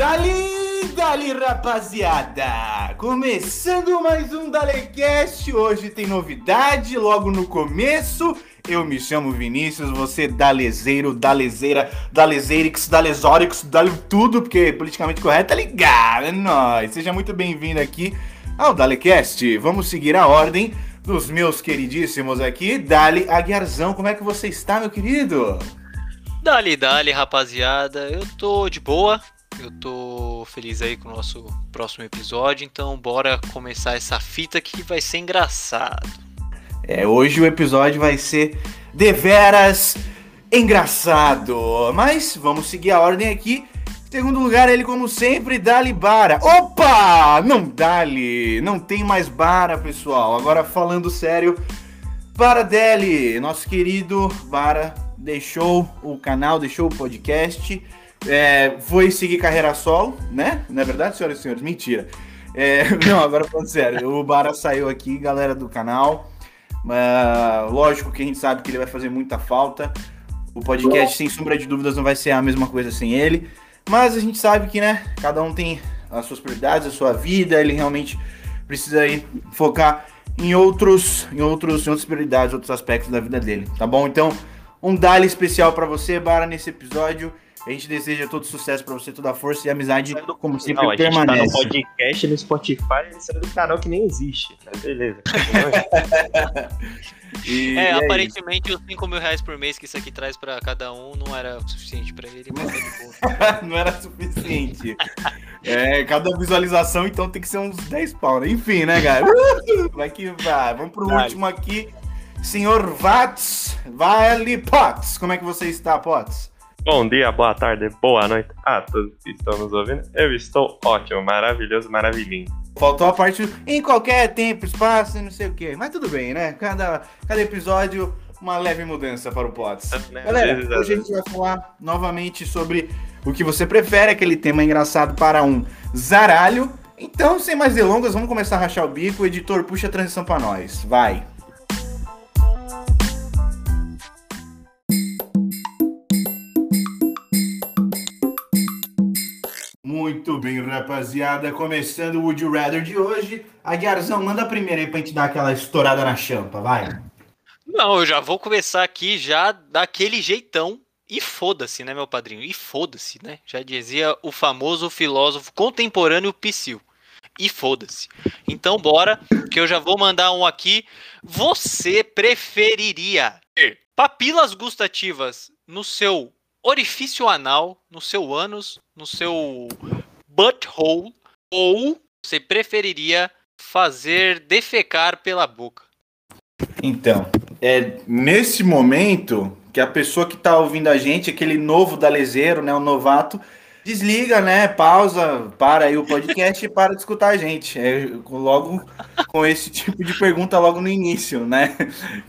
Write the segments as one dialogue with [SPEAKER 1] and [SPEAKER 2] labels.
[SPEAKER 1] Dali, dali, rapaziada! Começando mais um Dalecast. Hoje tem novidade logo no começo. Eu me chamo Vinícius, você dalezeiro, dalezeira, dalezeirix, dalezorix, dale tudo, porque politicamente correto tá ligado, é nóis. Seja muito bem-vindo aqui ao Dalecast. Vamos seguir a ordem dos meus queridíssimos aqui. Dali Aguiarzão, como é que você está, meu querido?
[SPEAKER 2] Dali, dali, rapaziada. Eu tô de boa. Eu tô feliz aí com o nosso próximo episódio. Então, bora começar essa fita que vai ser engraçado.
[SPEAKER 1] É, hoje o episódio vai ser deveras engraçado. Mas vamos seguir a ordem aqui. Segundo lugar, ele, como sempre, Dali Bara. Opa! Não Dali! Não tem mais Bara, pessoal. Agora falando sério, Bara Deli, nosso querido Bara, deixou o canal, deixou o podcast. É, foi seguir carreira solo, né? Não é verdade, senhoras e senhores? Mentira. É, não, agora falando sério, o Bara saiu aqui, galera do canal. Uh, lógico que a gente sabe que ele vai fazer muita falta. O podcast, sem sombra de dúvidas, não vai ser a mesma coisa sem ele. Mas a gente sabe que, né, cada um tem as suas prioridades, a sua vida, ele realmente precisa aí focar em outros, em outros, em outras prioridades, outros aspectos da vida dele, tá bom? Então, um dali especial para você, Bara, nesse episódio. A gente deseja todo sucesso para você, toda a força e amizade, como sempre,
[SPEAKER 3] Não, a gente
[SPEAKER 1] permanece.
[SPEAKER 3] tá no podcast, no Spotify, ele saiu do canal que nem existe. Mas beleza.
[SPEAKER 1] E-
[SPEAKER 2] É,
[SPEAKER 1] e isso.
[SPEAKER 2] aparentemente os 5 mil reais por mês que isso aqui traz pra cada um não era o suficiente pra ele, mas é de boa.
[SPEAKER 1] não era suficiente. É, cada visualização, então, tem que ser uns 10 pau, né? Enfim, né, cara? Uh, Vai que vai. Vamos pro
[SPEAKER 3] Dale.
[SPEAKER 1] último aqui. Senhor Vats, Vale Potts. Como é que você está, Potts?
[SPEAKER 3] Bom dia, boa tarde, boa noite a todos que estão nos ouvindo. Eu estou ótimo, maravilhoso, maravilhinho.
[SPEAKER 1] Faltou a parte em qualquer tempo, espaço e não sei o quê. Mas tudo bem, né? Cada, cada episódio, uma leve mudança para o Potts.
[SPEAKER 3] Né?
[SPEAKER 1] Galera,
[SPEAKER 3] vezes,
[SPEAKER 1] hoje a gente vai falar novamente sobre o que você prefere, aquele tema engraçado para um zaralho. Então, sem mais delongas, vamos começar a rachar o bico. O editor, puxa a transição para nós. Vai. Muito bem, rapaziada. Começando o Would You Rather de hoje. Aguiarzão, manda a primeira aí pra gente dar aquela estourada na champa, vai.
[SPEAKER 2] Não, eu já vou começar aqui já daquele jeitão. E foda-se, né, meu padrinho? E foda-se, né? Já dizia o famoso filósofo contemporâneo Psyll. E foda-se. Então bora, que eu já vou mandar um aqui. Você preferiria ter papilas gustativas no seu orifício anal, no seu ânus, no seu butthole, ou você preferiria fazer defecar pela boca?
[SPEAKER 1] Então, é nesse momento que a pessoa que tá ouvindo a gente, aquele novo dalezeiro, né, o novato, desliga, né, pausa, para aí o podcast e para de escutar a gente. É, logo com esse tipo de pergunta logo no início, né?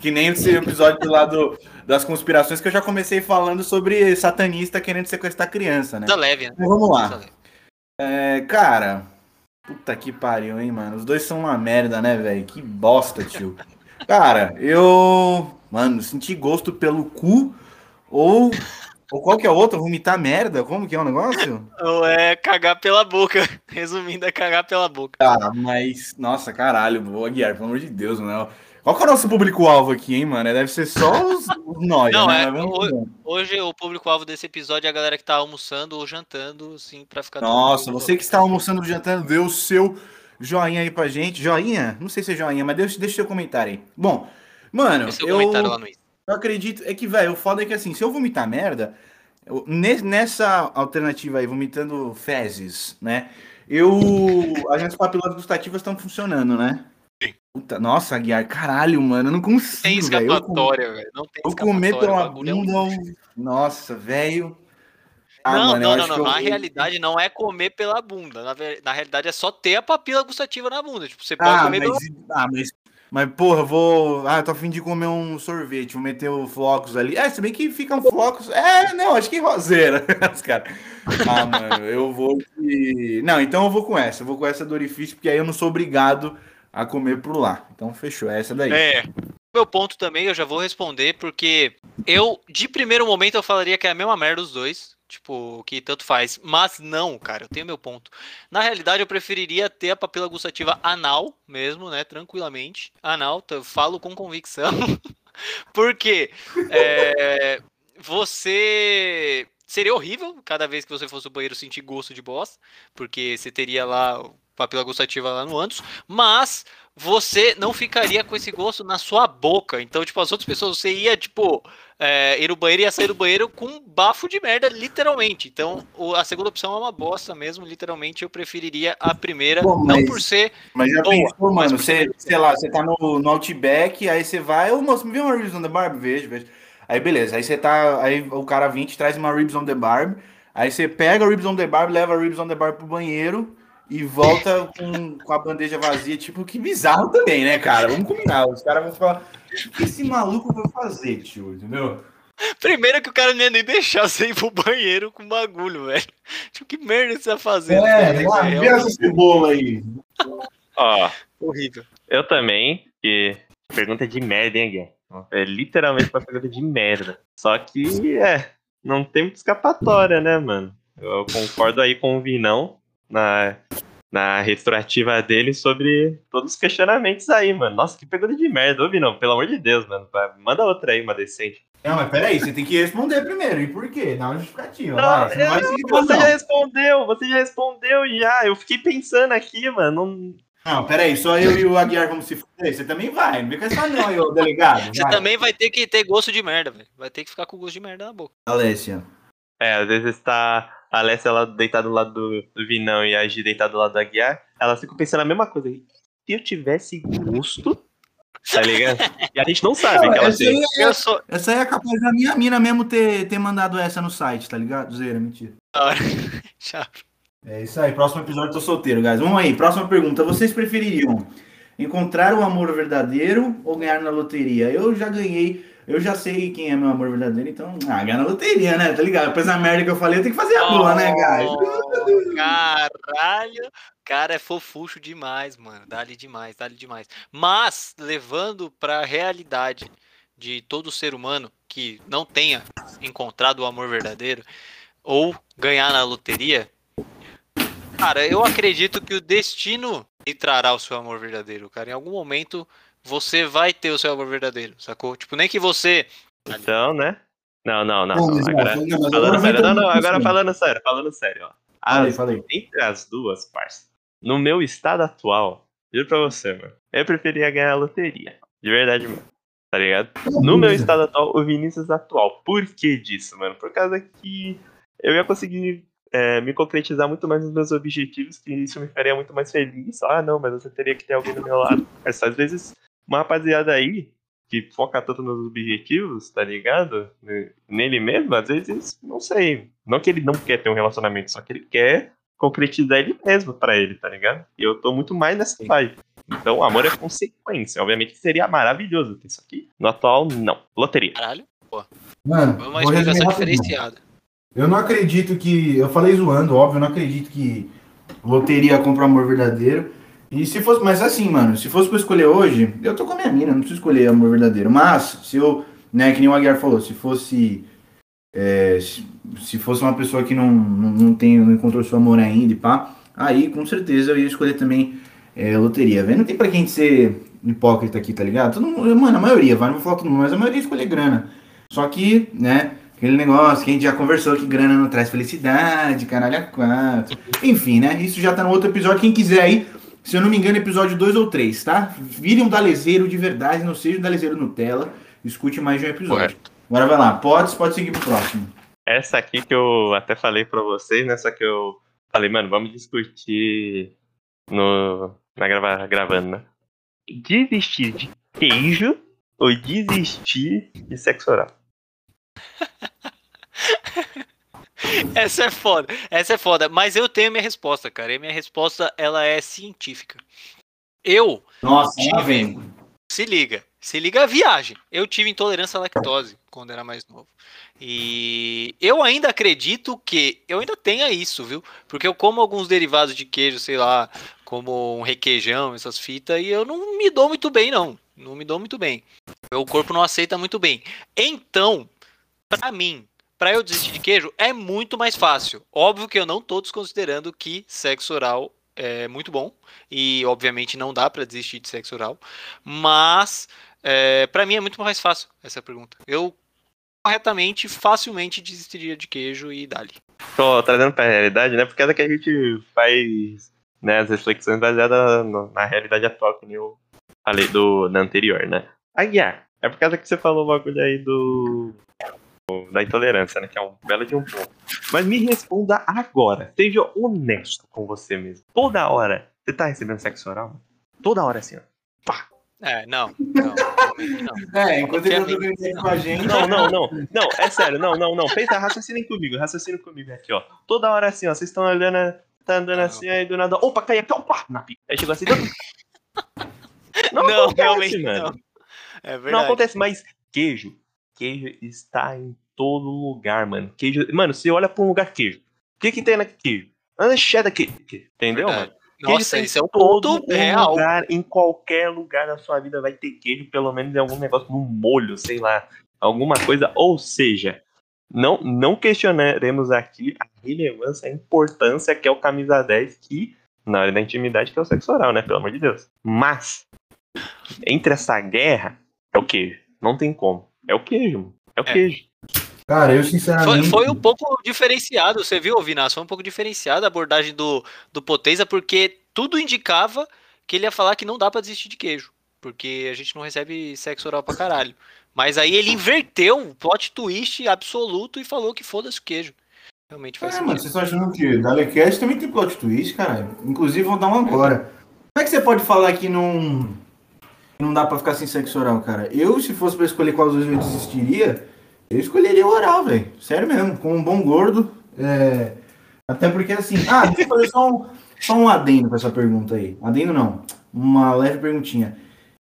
[SPEAKER 1] Que nem esse episódio lá do, das conspirações que eu já comecei falando sobre satanista querendo sequestrar criança, né?
[SPEAKER 2] Coisa leve, né?
[SPEAKER 1] Mas vamos lá. É, cara, puta que pariu, hein, mano. Os dois são uma merda, né, velho? Que bosta, tio. Cara, eu. Mano, senti gosto pelo cu ou. Ou qual que é o outro? Vomitar merda? Como que é o negócio?
[SPEAKER 2] Ou é cagar pela boca. Resumindo, é cagar pela boca.
[SPEAKER 1] Cara, mas. Nossa, caralho, vou Aguiar, pelo amor de Deus, né? Qual que é o nosso público-alvo aqui, hein, mano? Deve ser só os, os nós,
[SPEAKER 2] Não,
[SPEAKER 1] né?
[SPEAKER 2] é,
[SPEAKER 1] ver.
[SPEAKER 2] Hoje o público-alvo desse episódio é a galera que tá almoçando ou jantando, assim, pra ficar.
[SPEAKER 1] Nossa, você que está almoçando, jantando, dê o seu joinha aí pra gente. Joinha? Não sei se é joinha, mas deixa, deixa seu comentário aí. Bom, mano,
[SPEAKER 2] Deixa seu
[SPEAKER 1] eu,
[SPEAKER 2] comentário lá no
[SPEAKER 1] eu acredito. É que, velho, o foda é que assim, se eu vomitar merda, eu- ne- nessa alternativa aí, vomitando fezes, né? Eu. As minhas papilas gustativas estão funcionando, né? Puta, nossa, Guiar, caralho, mano, eu não
[SPEAKER 2] Tem
[SPEAKER 1] consigo, com-
[SPEAKER 2] escapatória, velho. Não tem
[SPEAKER 1] eu comer
[SPEAKER 2] escapatória.
[SPEAKER 1] pela
[SPEAKER 2] o bagulho é um-
[SPEAKER 1] bunda. Nossa, velho. Ah,
[SPEAKER 2] não,
[SPEAKER 1] mano,
[SPEAKER 2] não, não, não.
[SPEAKER 1] eu
[SPEAKER 2] Na realidade, não é comer pela bunda. Na, na realidade, é só ter a papila gustativa na bunda. Tipo, você pode
[SPEAKER 1] Ah,
[SPEAKER 2] comer
[SPEAKER 1] mas,
[SPEAKER 2] pela
[SPEAKER 1] ah, mas, mas, porra, eu vou. Ah, eu tô afim de comer um sorvete, vou meter o flocos ali. É, se bem que ficam flocos. É, não, acho que roseira. Os caras. Ah, mano, eu vou. de- Não, então eu vou com essa. Eu vou com essa do orifício, porque aí eu não sou obrigado a comer por lá. Então fechou, é essa daí.
[SPEAKER 2] É. Meu ponto também, eu já vou responder, porque eu, de primeiro momento, eu falaria que é a mesma merda os dois. Tipo, que tanto faz. Mas não, cara, eu tenho meu ponto. Na realidade, eu preferiria ter a papila gustativa anal mesmo, né? Tranquilamente. Anal, eu falo com convicção. Porque é, você seria horrível cada vez que você fosse ao banheiro sentir gosto de bosta, porque você teria lá papila gustativa lá no ânus, mas você não ficaria com esse gosto na sua boca. Então, tipo, as outras pessoas, você ia, tipo, é, ir no banheiro e ia sair do banheiro com um bafo de merda, literalmente. Então, o, a segunda opção é uma bosta mesmo, literalmente. Eu preferiria a primeira, não
[SPEAKER 1] mas-
[SPEAKER 2] por ser.
[SPEAKER 1] Mas já
[SPEAKER 2] Boa,
[SPEAKER 1] pensou, mano, você,
[SPEAKER 2] ser-
[SPEAKER 1] sei lá, você tá no, no Outback, aí você vai, ô moço, me vê uma Ribs on the Barb? Vejo, vejo. Aí beleza, aí você tá, aí o cara vem, te traz uma Ribs on the Barb, aí você pega a Ribs on the Barb, leva a Ribs on the Barb pro banheiro e volta com, com a bandeja vazia, tipo, que bizarro também, né, cara? Vamos combinar, os caras vão falar, o que esse maluco vai fazer, tio, entendeu?
[SPEAKER 2] Primeiro que o cara não ia nem deixar você ir pro banheiro com bagulho, velho. Tipo, que merda você tá fazendo?
[SPEAKER 1] É, lá,
[SPEAKER 2] É
[SPEAKER 1] vê essa cebola aí.
[SPEAKER 3] Ó,
[SPEAKER 2] horrível.
[SPEAKER 3] eu também, que pergunta de merda, hein, Guilherme? É literalmente uma pergunta de merda. Só que, é, não tem muita escapatória, né, mano? Eu concordo aí com o Vinão na, na retroativa dele sobre todos os questionamentos aí, mano. Nossa, que pergunta de merda. Ô, Vinão, pelo amor de Deus, mano. Manda outra aí, uma decente.
[SPEAKER 1] Não, mas peraí, você tem que responder primeiro, e por quê? Dá uma justificativa,
[SPEAKER 3] Não,
[SPEAKER 1] vai, você não vai
[SPEAKER 3] eu-
[SPEAKER 1] seguir
[SPEAKER 3] Você
[SPEAKER 1] não.
[SPEAKER 3] já respondeu, você já respondeu já. Eu fiquei pensando aqui, mano. Não,
[SPEAKER 1] Não, peraí, só eu e o Aguiar vamos se fuder. Você também vai, não vem com essa não ô delegado.
[SPEAKER 2] Você
[SPEAKER 1] vai.
[SPEAKER 2] também vai ter que ter gosto de merda, velho. Vai ter que ficar com gosto de merda na boca.
[SPEAKER 1] Alessia.
[SPEAKER 3] É, às vezes tá a Alessia lá deitada do lado do, do Vinão e a Gi deitada do lado do Aguiar, elas ficam pensando a mesma coisa. Se eu tivesse gosto, tá ligado? E a gente não sabe
[SPEAKER 1] Não,
[SPEAKER 3] que ela
[SPEAKER 1] essa,
[SPEAKER 3] tem.
[SPEAKER 1] aí é,
[SPEAKER 2] Eu sou.
[SPEAKER 1] essa aí é capaz da minha mina mesmo ter, ter mandado essa no site, tá ligado? Zera, mentira.
[SPEAKER 2] Tchau.
[SPEAKER 1] É isso aí, próximo episódio tô solteiro, guys. Vamos aí, próxima pergunta. Vocês prefeririam encontrar o amor verdadeiro ou ganhar na loteria? Eu já ganhei, eu já sei quem é meu amor verdadeiro, então, ah, ganhar na loteria, né? Tá ligado? Depois da merda que eu falei, eu tenho que fazer a boa, né, guys?
[SPEAKER 2] Oh, Caralho. Cara, é fofucho demais, mano. Dá-lhe demais, dá-lhe demais. Mas, levando pra realidade de todo ser humano que não tenha encontrado o amor verdadeiro ou ganhar na loteria, cara, eu acredito que o destino lhe trará o seu amor verdadeiro, cara. Em algum momento você vai ter o seu amor verdadeiro, sacou? Tipo, nem que você.
[SPEAKER 3] Então, né? Não, não, não.
[SPEAKER 1] Bom,
[SPEAKER 3] Agora,
[SPEAKER 1] não, agora
[SPEAKER 3] falando sério, não, não, agora falando sério, falando sério, ó.
[SPEAKER 1] Falei,
[SPEAKER 3] As-
[SPEAKER 1] falei.
[SPEAKER 3] entre as duas, parça, no meu estado atual, juro pra você, mano, eu preferia ganhar a loteria. De verdade, mano. Tá ligado? No meu estado atual, o Vinícius atual. Por que disso, mano? Por causa que eu ia conseguir é, me concretizar muito mais nos meus objetivos, que isso me faria muito mais feliz. Ah, não, mas você teria que ter alguém do meu lado. Mas às vezes, uma rapaziada aí que foca tanto nos objetivos, tá ligado? Nele mesmo, às vezes, não sei. Não que ele não quer ter um relacionamento, só que ele quer concretizar ele mesmo pra ele, tá ligado? E eu tô muito mais nessa vibe. Então, o amor é consequência. Obviamente que seria maravilhoso ter isso aqui. No atual, não. Loteria.
[SPEAKER 2] Caralho,
[SPEAKER 1] Mano,
[SPEAKER 2] foi uma explicação diferenciada.
[SPEAKER 1] Eu não acredito que. Eu falei zoando, óbvio, eu não acredito que loteria compra amor verdadeiro. E se fosse. Mas assim, mano, se fosse pra escolher hoje, eu tô com a minha mina, não preciso escolher amor verdadeiro. Mas, se eu. Né, que nem o Aguiar falou, se fosse. é, se, se fosse uma pessoa que não, não, não, tem, não encontrou seu amor ainda e pá, aí com certeza eu ia escolher também é, loteria, velho. Não tem pra quem ser hipócrita aqui, tá ligado? Todo mundo, mano, a maioria, vai, não vou falar todo mundo, mas a maioria escolher grana. Só que, né, aquele negócio que a gente já conversou que grana não traz felicidade, caralho, a quatro. Enfim, né, isso já tá no outro episódio. Quem quiser aí, se eu não me engano, episódio 2 ou 3, tá? Vire um dalezeiro de verdade, não seja um dalezeiro Nutella. Escute mais de um episódio. Agora vai lá, pode, pode seguir pro próximo.
[SPEAKER 3] Essa aqui que eu até falei pra vocês, nessa que eu falei, mano, vamos discutir no, na grava, gravando, né? Desistir de queijo ou desistir de sexo oral?
[SPEAKER 2] Essa é foda, essa é foda. Mas eu tenho minha resposta, cara. E minha resposta, ela é científica. Eu,
[SPEAKER 1] Nossa,
[SPEAKER 2] Tive. se liga, se liga a viagem. Eu tive intolerância à lactose quando era mais novo. E eu ainda acredito que eu ainda tenha isso, viu? Porque eu como alguns derivados de queijo, sei lá, como um requeijão, essas fitas, e eu não me dou muito bem, não. Não me dou muito bem. Meu corpo não aceita muito bem. Então, pra mim, pra eu desistir de queijo é muito mais fácil. Óbvio que eu não tô desconsiderando que sexo oral é muito bom. E, obviamente, não dá pra desistir de sexo oral. Mas, é, para mim é muito mais fácil essa pergunta. Eu, corretamente, facilmente desistiria de queijo e dali.
[SPEAKER 3] Tô trazendo pra realidade, né? Por causa que a gente faz né, as reflexões baseadas na realidade atual, que nem eu falei do, anterior, né? Aguiar, é por causa que você falou o bagulho aí do. Do- da intolerância, né? Que é um belo de um ponto. Mas me responda agora. Seja honesto com você mesmo. Toda hora você tá recebendo sexo oral? mano? Toda hora assim, ó.
[SPEAKER 2] É, não. Não, realmente não.
[SPEAKER 1] É, enquanto ele tá ideia com a gente.
[SPEAKER 3] Não, não, não. Não, é sério, não, não, não. Pensa, raciocinem comigo, raciocinem comigo aqui, ó. Toda hora assim, ó. Vocês estão olhando, tá andando
[SPEAKER 2] Não.
[SPEAKER 3] assim, aí do nada. Opa, cai aqui, opa! Na pica. Aí chegou assim. Não,
[SPEAKER 2] Não,
[SPEAKER 3] acontece,
[SPEAKER 2] realmente
[SPEAKER 3] mano.
[SPEAKER 2] não. É verdade.
[SPEAKER 3] Não acontece, mas queijo. Queijo está em todo lugar, mano. Queijo. Mano, você olha pra um lugar queijo. O que que tem na queijo? Anda cheddar queijo. Entendeu,
[SPEAKER 2] Verdade.
[SPEAKER 3] mano? Queijo
[SPEAKER 2] Nossa, esse é um
[SPEAKER 3] todo
[SPEAKER 2] ponto real.
[SPEAKER 3] lugar, em qualquer lugar da sua vida vai ter queijo, pelo menos em algum negócio no molho, sei lá, alguma coisa. Ou seja, não, não questionaremos aqui a relevância, a importância que é o camisa 10, que na hora da intimidade que é o sexo oral, né? Pelo amor de Deus. Mas, entre essa guerra, é o queijo. Não tem como. É o queijo, mano. É o
[SPEAKER 2] É.
[SPEAKER 3] queijo.
[SPEAKER 1] Cara, eu
[SPEAKER 2] Foi,
[SPEAKER 1] sinceramente.
[SPEAKER 2] foi um pouco diferenciado, você viu, Vinas? Foi um pouco diferenciada a abordagem do, do Poteza, porque tudo indicava que ele ia falar que não dá pra desistir de queijo. Porque a gente não recebe sexo oral pra caralho. Mas aí ele inverteu o plot twist absoluto e falou que foda-se o queijo. Realmente faz
[SPEAKER 1] É, mano,
[SPEAKER 2] sentido.
[SPEAKER 1] vocês estão achando que Dalecast também tem plot twist, cara. Inclusive, vou dar um agora. Como é que você pode falar que não, que não dá pra ficar sem sexo oral, cara? Eu, se fosse pra escolher qual dos dois eu desistiria, eu escolheria o oral, velho. Sério mesmo, com um bom gordo. é, Até porque, assim... Ah, deixa eu fazer só um, só um adendo pra essa pergunta aí. Adendo não, uma leve perguntinha.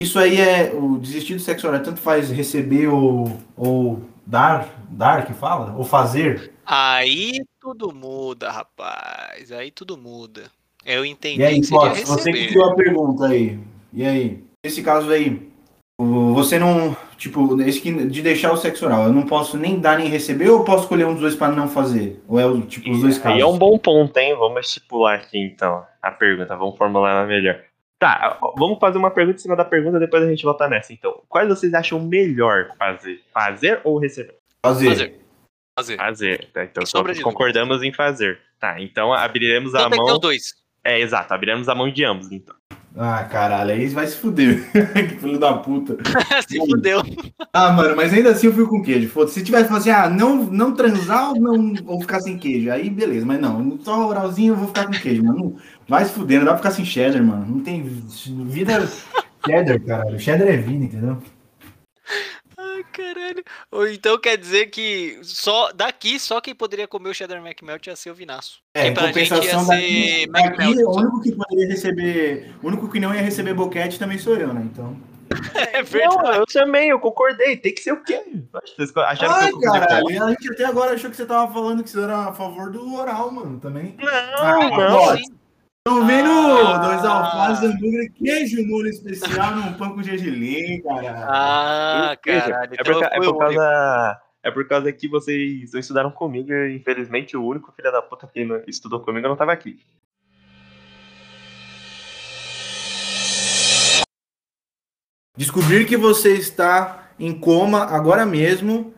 [SPEAKER 1] Isso aí é... O desistir do sexo oral tanto faz receber ou, ou dar, dar que fala? Ou fazer?
[SPEAKER 2] Aí tudo muda, rapaz. Aí tudo muda. Eu entendi
[SPEAKER 1] E aí,
[SPEAKER 2] que
[SPEAKER 1] você que criou a pergunta aí. E aí? Nesse caso aí, você não. Tipo, esse que- de deixar o sexo oral, eu não posso nem dar nem receber ou eu posso escolher um dos dois pra não fazer? Ou é o, tipo os dois casos?
[SPEAKER 3] Aí é um bom ponto, hein? Vamos estipular aqui então a pergunta, vamos formular ela melhor. Tá, vamos fazer uma pergunta em cima da pergunta, depois a gente volta nessa. Então, quais vocês acham melhor fazer? Fazer ou receber?
[SPEAKER 1] Fazer.
[SPEAKER 2] Fazer. Fazer.
[SPEAKER 3] Fazer. Tá, então todos
[SPEAKER 2] de
[SPEAKER 3] concordamos em fazer. Tá, então abriremos a
[SPEAKER 2] Então ter
[SPEAKER 3] mão.
[SPEAKER 2] dois.
[SPEAKER 3] É, exato, abriremos a mão de ambos, então.
[SPEAKER 1] Ah, caralho, aí vai se fuder. que filho da puta.
[SPEAKER 2] Se fudeu.
[SPEAKER 1] Ah, mano, mas ainda assim eu fico com queijo. Foda-se. Se tivesse falado assim, ah, não, não transar ou, não, ou ficar sem queijo, aí beleza, mas não, só oralzinho eu vou ficar com queijo, mano. Vai se fuder, não dá pra ficar sem cheddar, mano. Não tem vida cheddar, caralho. Cheddar é vida, entendeu?
[SPEAKER 2] Caralho. Ou então quer dizer que só daqui só quem poderia comer o cheddar McMelt ia ser o Vinaço.
[SPEAKER 1] É,
[SPEAKER 2] Que
[SPEAKER 1] em
[SPEAKER 2] pra gente ia
[SPEAKER 1] compensação
[SPEAKER 2] ser
[SPEAKER 1] daqui, daqui
[SPEAKER 2] McMelt.
[SPEAKER 1] o único que poderia receber, o único que não ia receber boquete também sou eu, né? Então.
[SPEAKER 2] É verdade.
[SPEAKER 3] Não, eu também, eu concordei. Tem que ser o quê? Vocês acharam que
[SPEAKER 1] Ai, caralho, a gente até agora achou que você tava falando que você era a favor do oral, mano, também.
[SPEAKER 3] Não,
[SPEAKER 1] Ah,
[SPEAKER 3] não.
[SPEAKER 2] Sim.
[SPEAKER 1] Tô vendo
[SPEAKER 2] Ah.
[SPEAKER 1] dois alfaces, hambúrguer, queijo molho especial num pão com gergelim, cara.
[SPEAKER 2] Ah, caralho.
[SPEAKER 3] É
[SPEAKER 2] Então
[SPEAKER 3] é por causa. É por causa que vocês não estudaram comigo e infelizmente o único filho da puta que estudou comigo não tava aqui.
[SPEAKER 1] Descobrir que você está em coma agora mesmo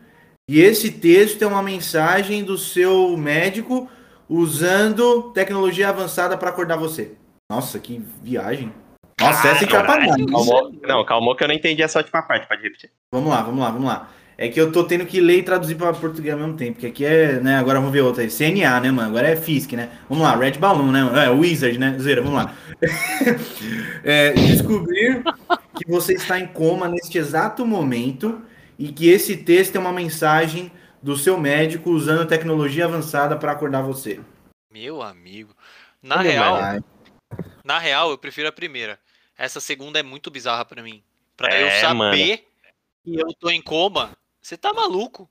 [SPEAKER 1] e esse texto é uma mensagem do seu médico usando tecnologia avançada para acordar você. Nossa, que viagem. Nossa, essa é capa
[SPEAKER 3] Caralho,
[SPEAKER 1] nada.
[SPEAKER 3] Calmou, não, calmou que eu não entendi essa última parte, pode repetir.
[SPEAKER 1] Vamos lá, vamos lá, vamos lá. É que eu tô tendo que ler e traduzir para português ao mesmo tempo, porque aqui é, né, agora vamos ver outra aí. CNA, né, mano? Agora é FISC, né? Vamos lá, Red Balloon, né? mano? É, Wizard, né? Zera, vamos lá. É, descobrir que você está em coma neste exato momento e que esse texto é uma mensagem do seu médico usando tecnologia avançada para acordar você.
[SPEAKER 2] Meu amigo. Na
[SPEAKER 3] Olha,
[SPEAKER 2] real,
[SPEAKER 1] Vai.
[SPEAKER 2] na real, eu prefiro a primeira. Essa segunda é muito bizarra pra mim. Pra
[SPEAKER 3] É,
[SPEAKER 2] eu saber
[SPEAKER 3] mano.
[SPEAKER 2] que eu tô em coma, você tá maluco.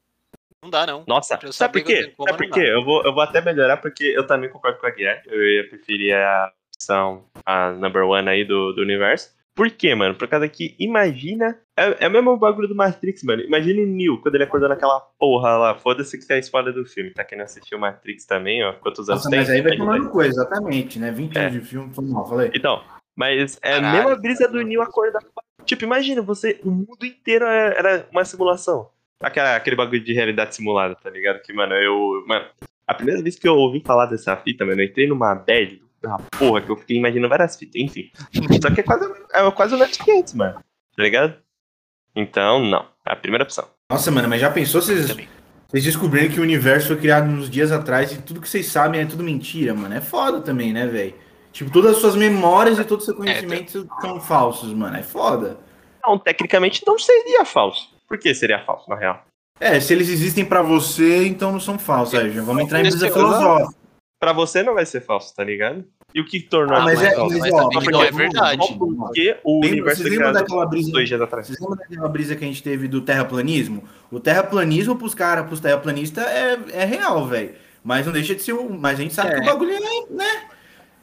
[SPEAKER 2] Não dá, não.
[SPEAKER 3] Nossa, sabe por quê?
[SPEAKER 2] coma,
[SPEAKER 3] Sabe por quê? Eu vou, eu vou até melhorar porque eu também concordo com a Guilherme. Eu ia preferir a opção, a number one aí do, do universo. Por quê, mano? Por causa que, imagina. É, é o mesmo bagulho do Matrix, mano. Imagina o Neo quando ele acordou naquela porra lá. Foda-se que é a spoiler do filme. Tá querendo assistir o Matrix também, ó. Quantos anos
[SPEAKER 1] Nossa,
[SPEAKER 3] tem?
[SPEAKER 1] mas aí vai tomando coisa, exatamente, né? 20
[SPEAKER 3] É.
[SPEAKER 1] anos de filme, foi mal, falei.
[SPEAKER 3] Então, mas é a
[SPEAKER 2] Caralho.
[SPEAKER 3] mesma brisa do Neo acordar. Tipo, imagina, você. O mundo inteiro é- era uma simulação. Aquela, aquele bagulho de realidade simulada, tá ligado? Que, mano, eu. Mano, a primeira vez que eu ouvi falar dessa fita, mano, eu entrei numa bad, uma porra, que eu fiquei imaginando várias fitas, enfim. Só que é quase, é quase o Netflix, mano. Tá ligado? Então, não. É a primeira opção.
[SPEAKER 1] Nossa, mano, mas já pensou vocês, vocês descobrirem que o universo foi criado uns dias atrás e tudo que vocês sabem é tudo mentira, mano? É foda também, né, velho? Tipo, todas as suas memórias e todo o seu conhecimento são falsos, mano. É foda.
[SPEAKER 3] Não, tecnicamente não seria falso. Por que seria falso, na real?
[SPEAKER 1] É, se eles existem pra você, então não são falsos. Aí, já vamos entrar em
[SPEAKER 2] Esse-
[SPEAKER 1] filosófica.
[SPEAKER 3] Pra você não vai ser falso, tá ligado? E o que tornou
[SPEAKER 1] Ah, mas
[SPEAKER 3] mais
[SPEAKER 1] é,
[SPEAKER 3] falso?
[SPEAKER 1] mas,
[SPEAKER 2] mas
[SPEAKER 1] ó, mas
[SPEAKER 2] não é
[SPEAKER 1] vamos-
[SPEAKER 2] verdade.
[SPEAKER 1] vamos- vamos-
[SPEAKER 3] Porque o
[SPEAKER 1] Lembra-
[SPEAKER 3] universo
[SPEAKER 1] Vocês
[SPEAKER 3] foi
[SPEAKER 1] lembram daquela brisa
[SPEAKER 3] dois dias atrás.
[SPEAKER 1] Vocês lembram daquela brisa que a gente teve do terraplanismo? O terraplanismo pros caras, pros terraplanistas, é, é real, velho. Mas não deixa de ser. um- Mas a gente sabe
[SPEAKER 2] É.
[SPEAKER 1] que o bagulho é, né?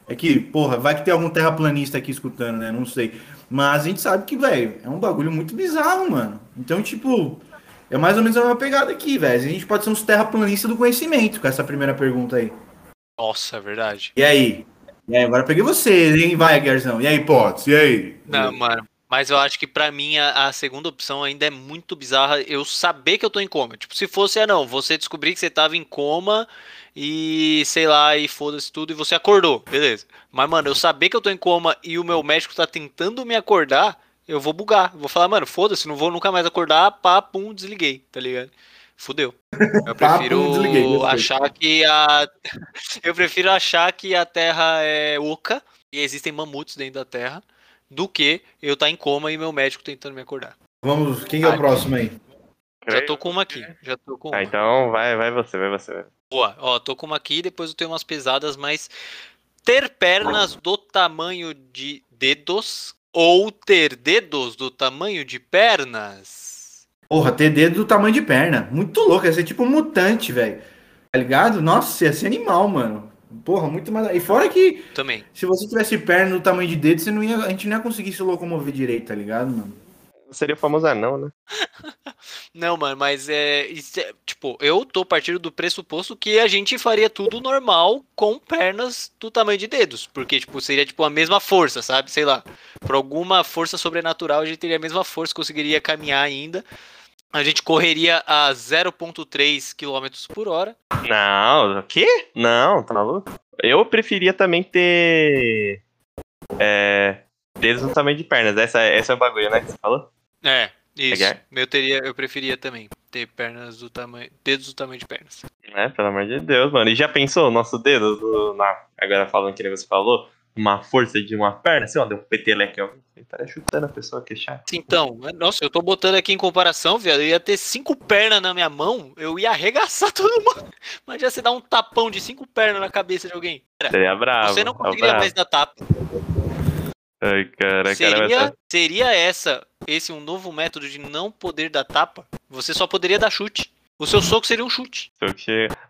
[SPEAKER 1] É que, porra, vai que tem algum terraplanista aqui escutando, né? Não sei. Mas a gente sabe que, velho, é um bagulho muito bizarro, mano. Então, tipo, é mais ou menos a mesma pegada aqui, velho. A gente pode ser uns terraplanistas do conhecimento com essa primeira pergunta aí.
[SPEAKER 2] Nossa, é verdade.
[SPEAKER 1] E aí? E aí, agora eu peguei vocês, hein? Vai, Garzão. E aí, Potts? E aí?
[SPEAKER 2] Não, mano. Mas eu acho que pra mim a, a segunda opção ainda é muito bizarra. Eu saber que eu tô em coma. Tipo, se fosse, ah, não, você descobrir que você tava em coma e sei lá, e foda-se tudo e você acordou, beleza. Mas, mano, eu saber que eu tô em coma e o meu médico tá tentando me acordar, eu vou bugar. Vou falar, mano, foda-se, não vou nunca mais acordar, pá, pum, desliguei, tá ligado? Fudeu. Eu prefiro achar que a. eu prefiro achar que a Terra é oca e existem mamutes dentro da Terra do que eu estar em coma e meu médico tentando me acordar.
[SPEAKER 1] Vamos, quem é o próximo aí?
[SPEAKER 2] Já tô com uma aqui. Já tô com uma.
[SPEAKER 3] Ah, então vai, vai você, vai você. Vai.
[SPEAKER 2] Boa. Ó, tô com uma aqui, depois eu tenho umas pesadas, mas ter pernas do tamanho de dedos ou ter dedos do tamanho de pernas?
[SPEAKER 1] Porra, ter dedo do tamanho de perna. Muito louco, ia ser tipo um mutante, velho. Tá ligado? Nossa, ia ser animal, mano. Porra, muito mais. E fora que
[SPEAKER 2] Também.
[SPEAKER 1] se você tivesse perna do tamanho de dedo, você não ia, a gente não ia conseguir se locomover direito, tá ligado, mano?
[SPEAKER 3] Seria o famoso anão, né?
[SPEAKER 2] Não, mano, mas é, é- Tipo, eu tô partindo do pressuposto que a gente faria tudo normal com pernas do tamanho de dedos. Porque, tipo, seria tipo a mesma força, sabe? Sei lá. Por alguma força sobrenatural, a gente teria a mesma força, conseguiria caminhar ainda. A gente correria a 0,3 km por hora.
[SPEAKER 3] Não, o quê? Não, tá maluco? Eu preferia também ter. É. Dedos no tamanho de pernas. Essa, esse é o bagulho, né? Que você falou?
[SPEAKER 2] É, isso.
[SPEAKER 3] É.
[SPEAKER 2] Eu, teria, eu preferia também ter pernas do tamanho. Dedos do tamanho de pernas.
[SPEAKER 3] É, pelo amor de Deus, mano. E já pensou o nosso dedo? Do, na, agora falando que nem você falou, uma força de uma perna, assim, ó, deu um peteleque, ó. Ele estaria chutando a pessoa que é chato.
[SPEAKER 2] Então, nossa, eu tô botando aqui em comparação, viado. Eu ia ter cinco pernas na minha mão, eu ia arregaçar todo mundo. Mas já você dá um tapão de cinco pernas na cabeça de alguém.
[SPEAKER 3] Seria bravo.
[SPEAKER 2] você não
[SPEAKER 3] tá
[SPEAKER 2] conseguiria mais dar tapa.
[SPEAKER 3] Ai, cara, cara, vai
[SPEAKER 2] Seria,
[SPEAKER 3] ser-
[SPEAKER 2] seria essa, esse um novo método de não poder dar tapa? Você só poderia dar chute. O seu soco seria um chute.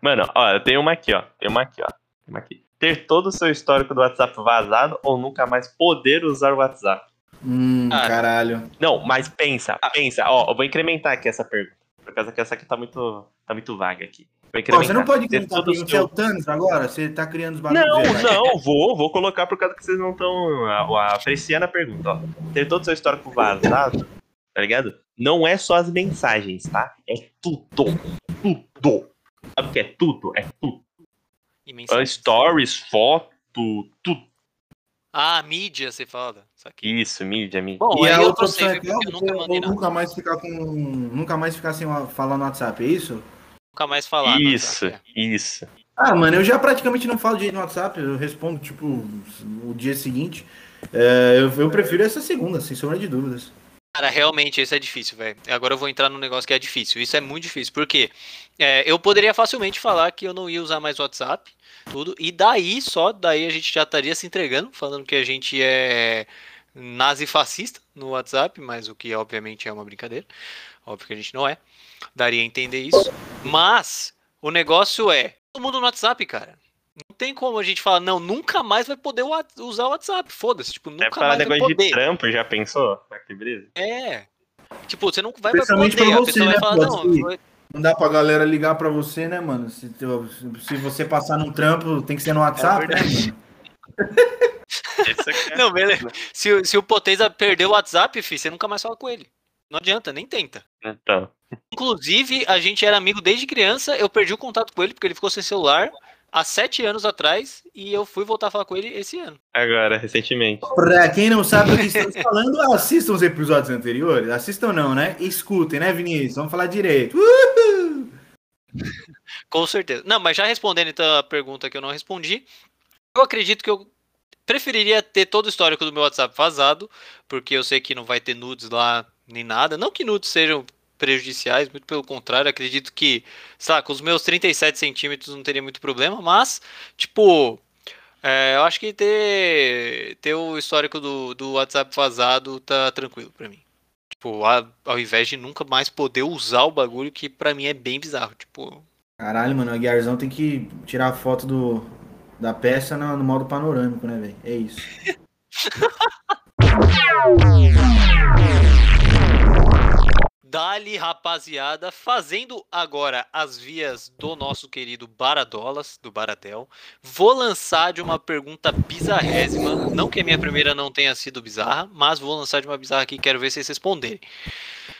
[SPEAKER 3] Mano, ó, eu tenho uma aqui, ó. Tem uma aqui, ó. Tem uma aqui. Ter todo o seu histórico do WhatsApp vazado ou nunca mais poder usar o WhatsApp?
[SPEAKER 1] Hum,
[SPEAKER 2] Ah.
[SPEAKER 1] caralho.
[SPEAKER 3] Não, mas pensa, pensa. Ó, eu vou incrementar aqui essa pergunta. Por causa que essa aqui tá muito, tá muito vaga aqui.
[SPEAKER 1] Pô,
[SPEAKER 3] incrementar.
[SPEAKER 1] você não pode pra
[SPEAKER 3] o
[SPEAKER 1] você é o Thanos agora? Você tá criando os bagulhos.
[SPEAKER 3] Não,
[SPEAKER 1] velho.
[SPEAKER 3] não, vou, vou colocar por causa que vocês não estão apreciando a pergunta, ó. Ter todo o seu histórico vazado, tá ligado? Não é só as mensagens, tá? É tudo. Tudo. Sabe o que é tudo? É tudo.
[SPEAKER 2] Mensagens.
[SPEAKER 3] Stories, foto, tudo.
[SPEAKER 2] Ah, mídia, você fala. Isso
[SPEAKER 3] mídia, mídia.
[SPEAKER 2] Bom,
[SPEAKER 1] E
[SPEAKER 2] aí
[SPEAKER 1] a
[SPEAKER 2] eu
[SPEAKER 1] outra opção é
[SPEAKER 2] porque eu nunca mandei
[SPEAKER 1] nunca mais ficar com. Nunca mais ficar sem falar no WhatsApp, é isso?
[SPEAKER 2] Nunca mais falar.
[SPEAKER 3] Isso,
[SPEAKER 2] WhatsApp, é.
[SPEAKER 3] isso.
[SPEAKER 1] Ah, mano, eu já praticamente não falo direito no WhatsApp, eu respondo, tipo, o dia seguinte. É, eu, eu prefiro essa segunda, sem sombra de dúvidas.
[SPEAKER 2] Cara, realmente, isso é difícil, velho. Agora eu vou entrar num negócio que é difícil. Isso é muito difícil, porque é, eu poderia facilmente falar que eu não ia usar mais o WhatsApp, tudo, e daí só, daí a gente já estaria se entregando, falando que a gente é nazi-fascista no WhatsApp, mas o que obviamente é uma brincadeira. Óbvio que a gente não é. Daria a entender isso. Mas o negócio é, todo mundo no WhatsApp, cara. Não tem como a gente falar, não, nunca mais vai poder usar o WhatsApp. Foda-se, tipo,
[SPEAKER 3] É
[SPEAKER 2] nunca
[SPEAKER 3] para
[SPEAKER 2] mais vai
[SPEAKER 3] negócio de
[SPEAKER 2] poder.
[SPEAKER 3] trampo, já pensou? Ah, que brisa.
[SPEAKER 2] É. Tipo, você não vai, poder. A pessoa vai
[SPEAKER 1] né,
[SPEAKER 2] falar, não,
[SPEAKER 1] Não dá pra galera ligar pra você, né, mano? Se, se você passar num trampo, tem que ser no WhatsApp, né,
[SPEAKER 3] é-
[SPEAKER 2] Não, beleza. Se, o- se o Poteza perder o WhatsApp, fi, você nunca mais fala com ele. Não adianta, nem tenta.
[SPEAKER 3] Então,
[SPEAKER 2] Inclusive, a gente era amigo desde criança, eu perdi o contato com ele porque ele ficou sem celular há sete anos atrás e eu fui voltar a falar com ele esse ano.
[SPEAKER 3] agora, recentemente.
[SPEAKER 1] Pra quem não sabe do que estamos falando, assistam os episódios anteriores. Assistam não, né? Escutem, né, Vinícius? Vamos falar direito. Uhul!
[SPEAKER 2] Com certeza. Não, mas já respondendo então a pergunta que eu não respondi, eu acredito que eu preferiria ter todo o histórico do meu WhatsApp vazado, porque eu sei que não vai ter nudes lá nem nada. Não que nudes sejam prejudiciais, muito pelo contrário, acredito que, com os meus 37 centímetros não teria muito problema, mas, tipo, é, eu acho que ter, ter o histórico do, do WhatsApp vazado tá tranquilo pra mim. Tipo, ao invés de nunca mais poder usar o bagulho, que pra mim é bem bizarro. Tipo,
[SPEAKER 1] Caralho, mano, o Aguiarzão tem que tirar a foto do, da peça no, no modo panorâmico, né, velho? É isso.
[SPEAKER 2] Dali, rapaziada, fazendo agora as vias do nosso querido Baradolas, do Baradel. Vou lançar de uma pergunta bizarrésima. Não que a minha primeira não tenha sido bizarra, mas vou lançar de uma bizarra aqui quero ver vocês responderem.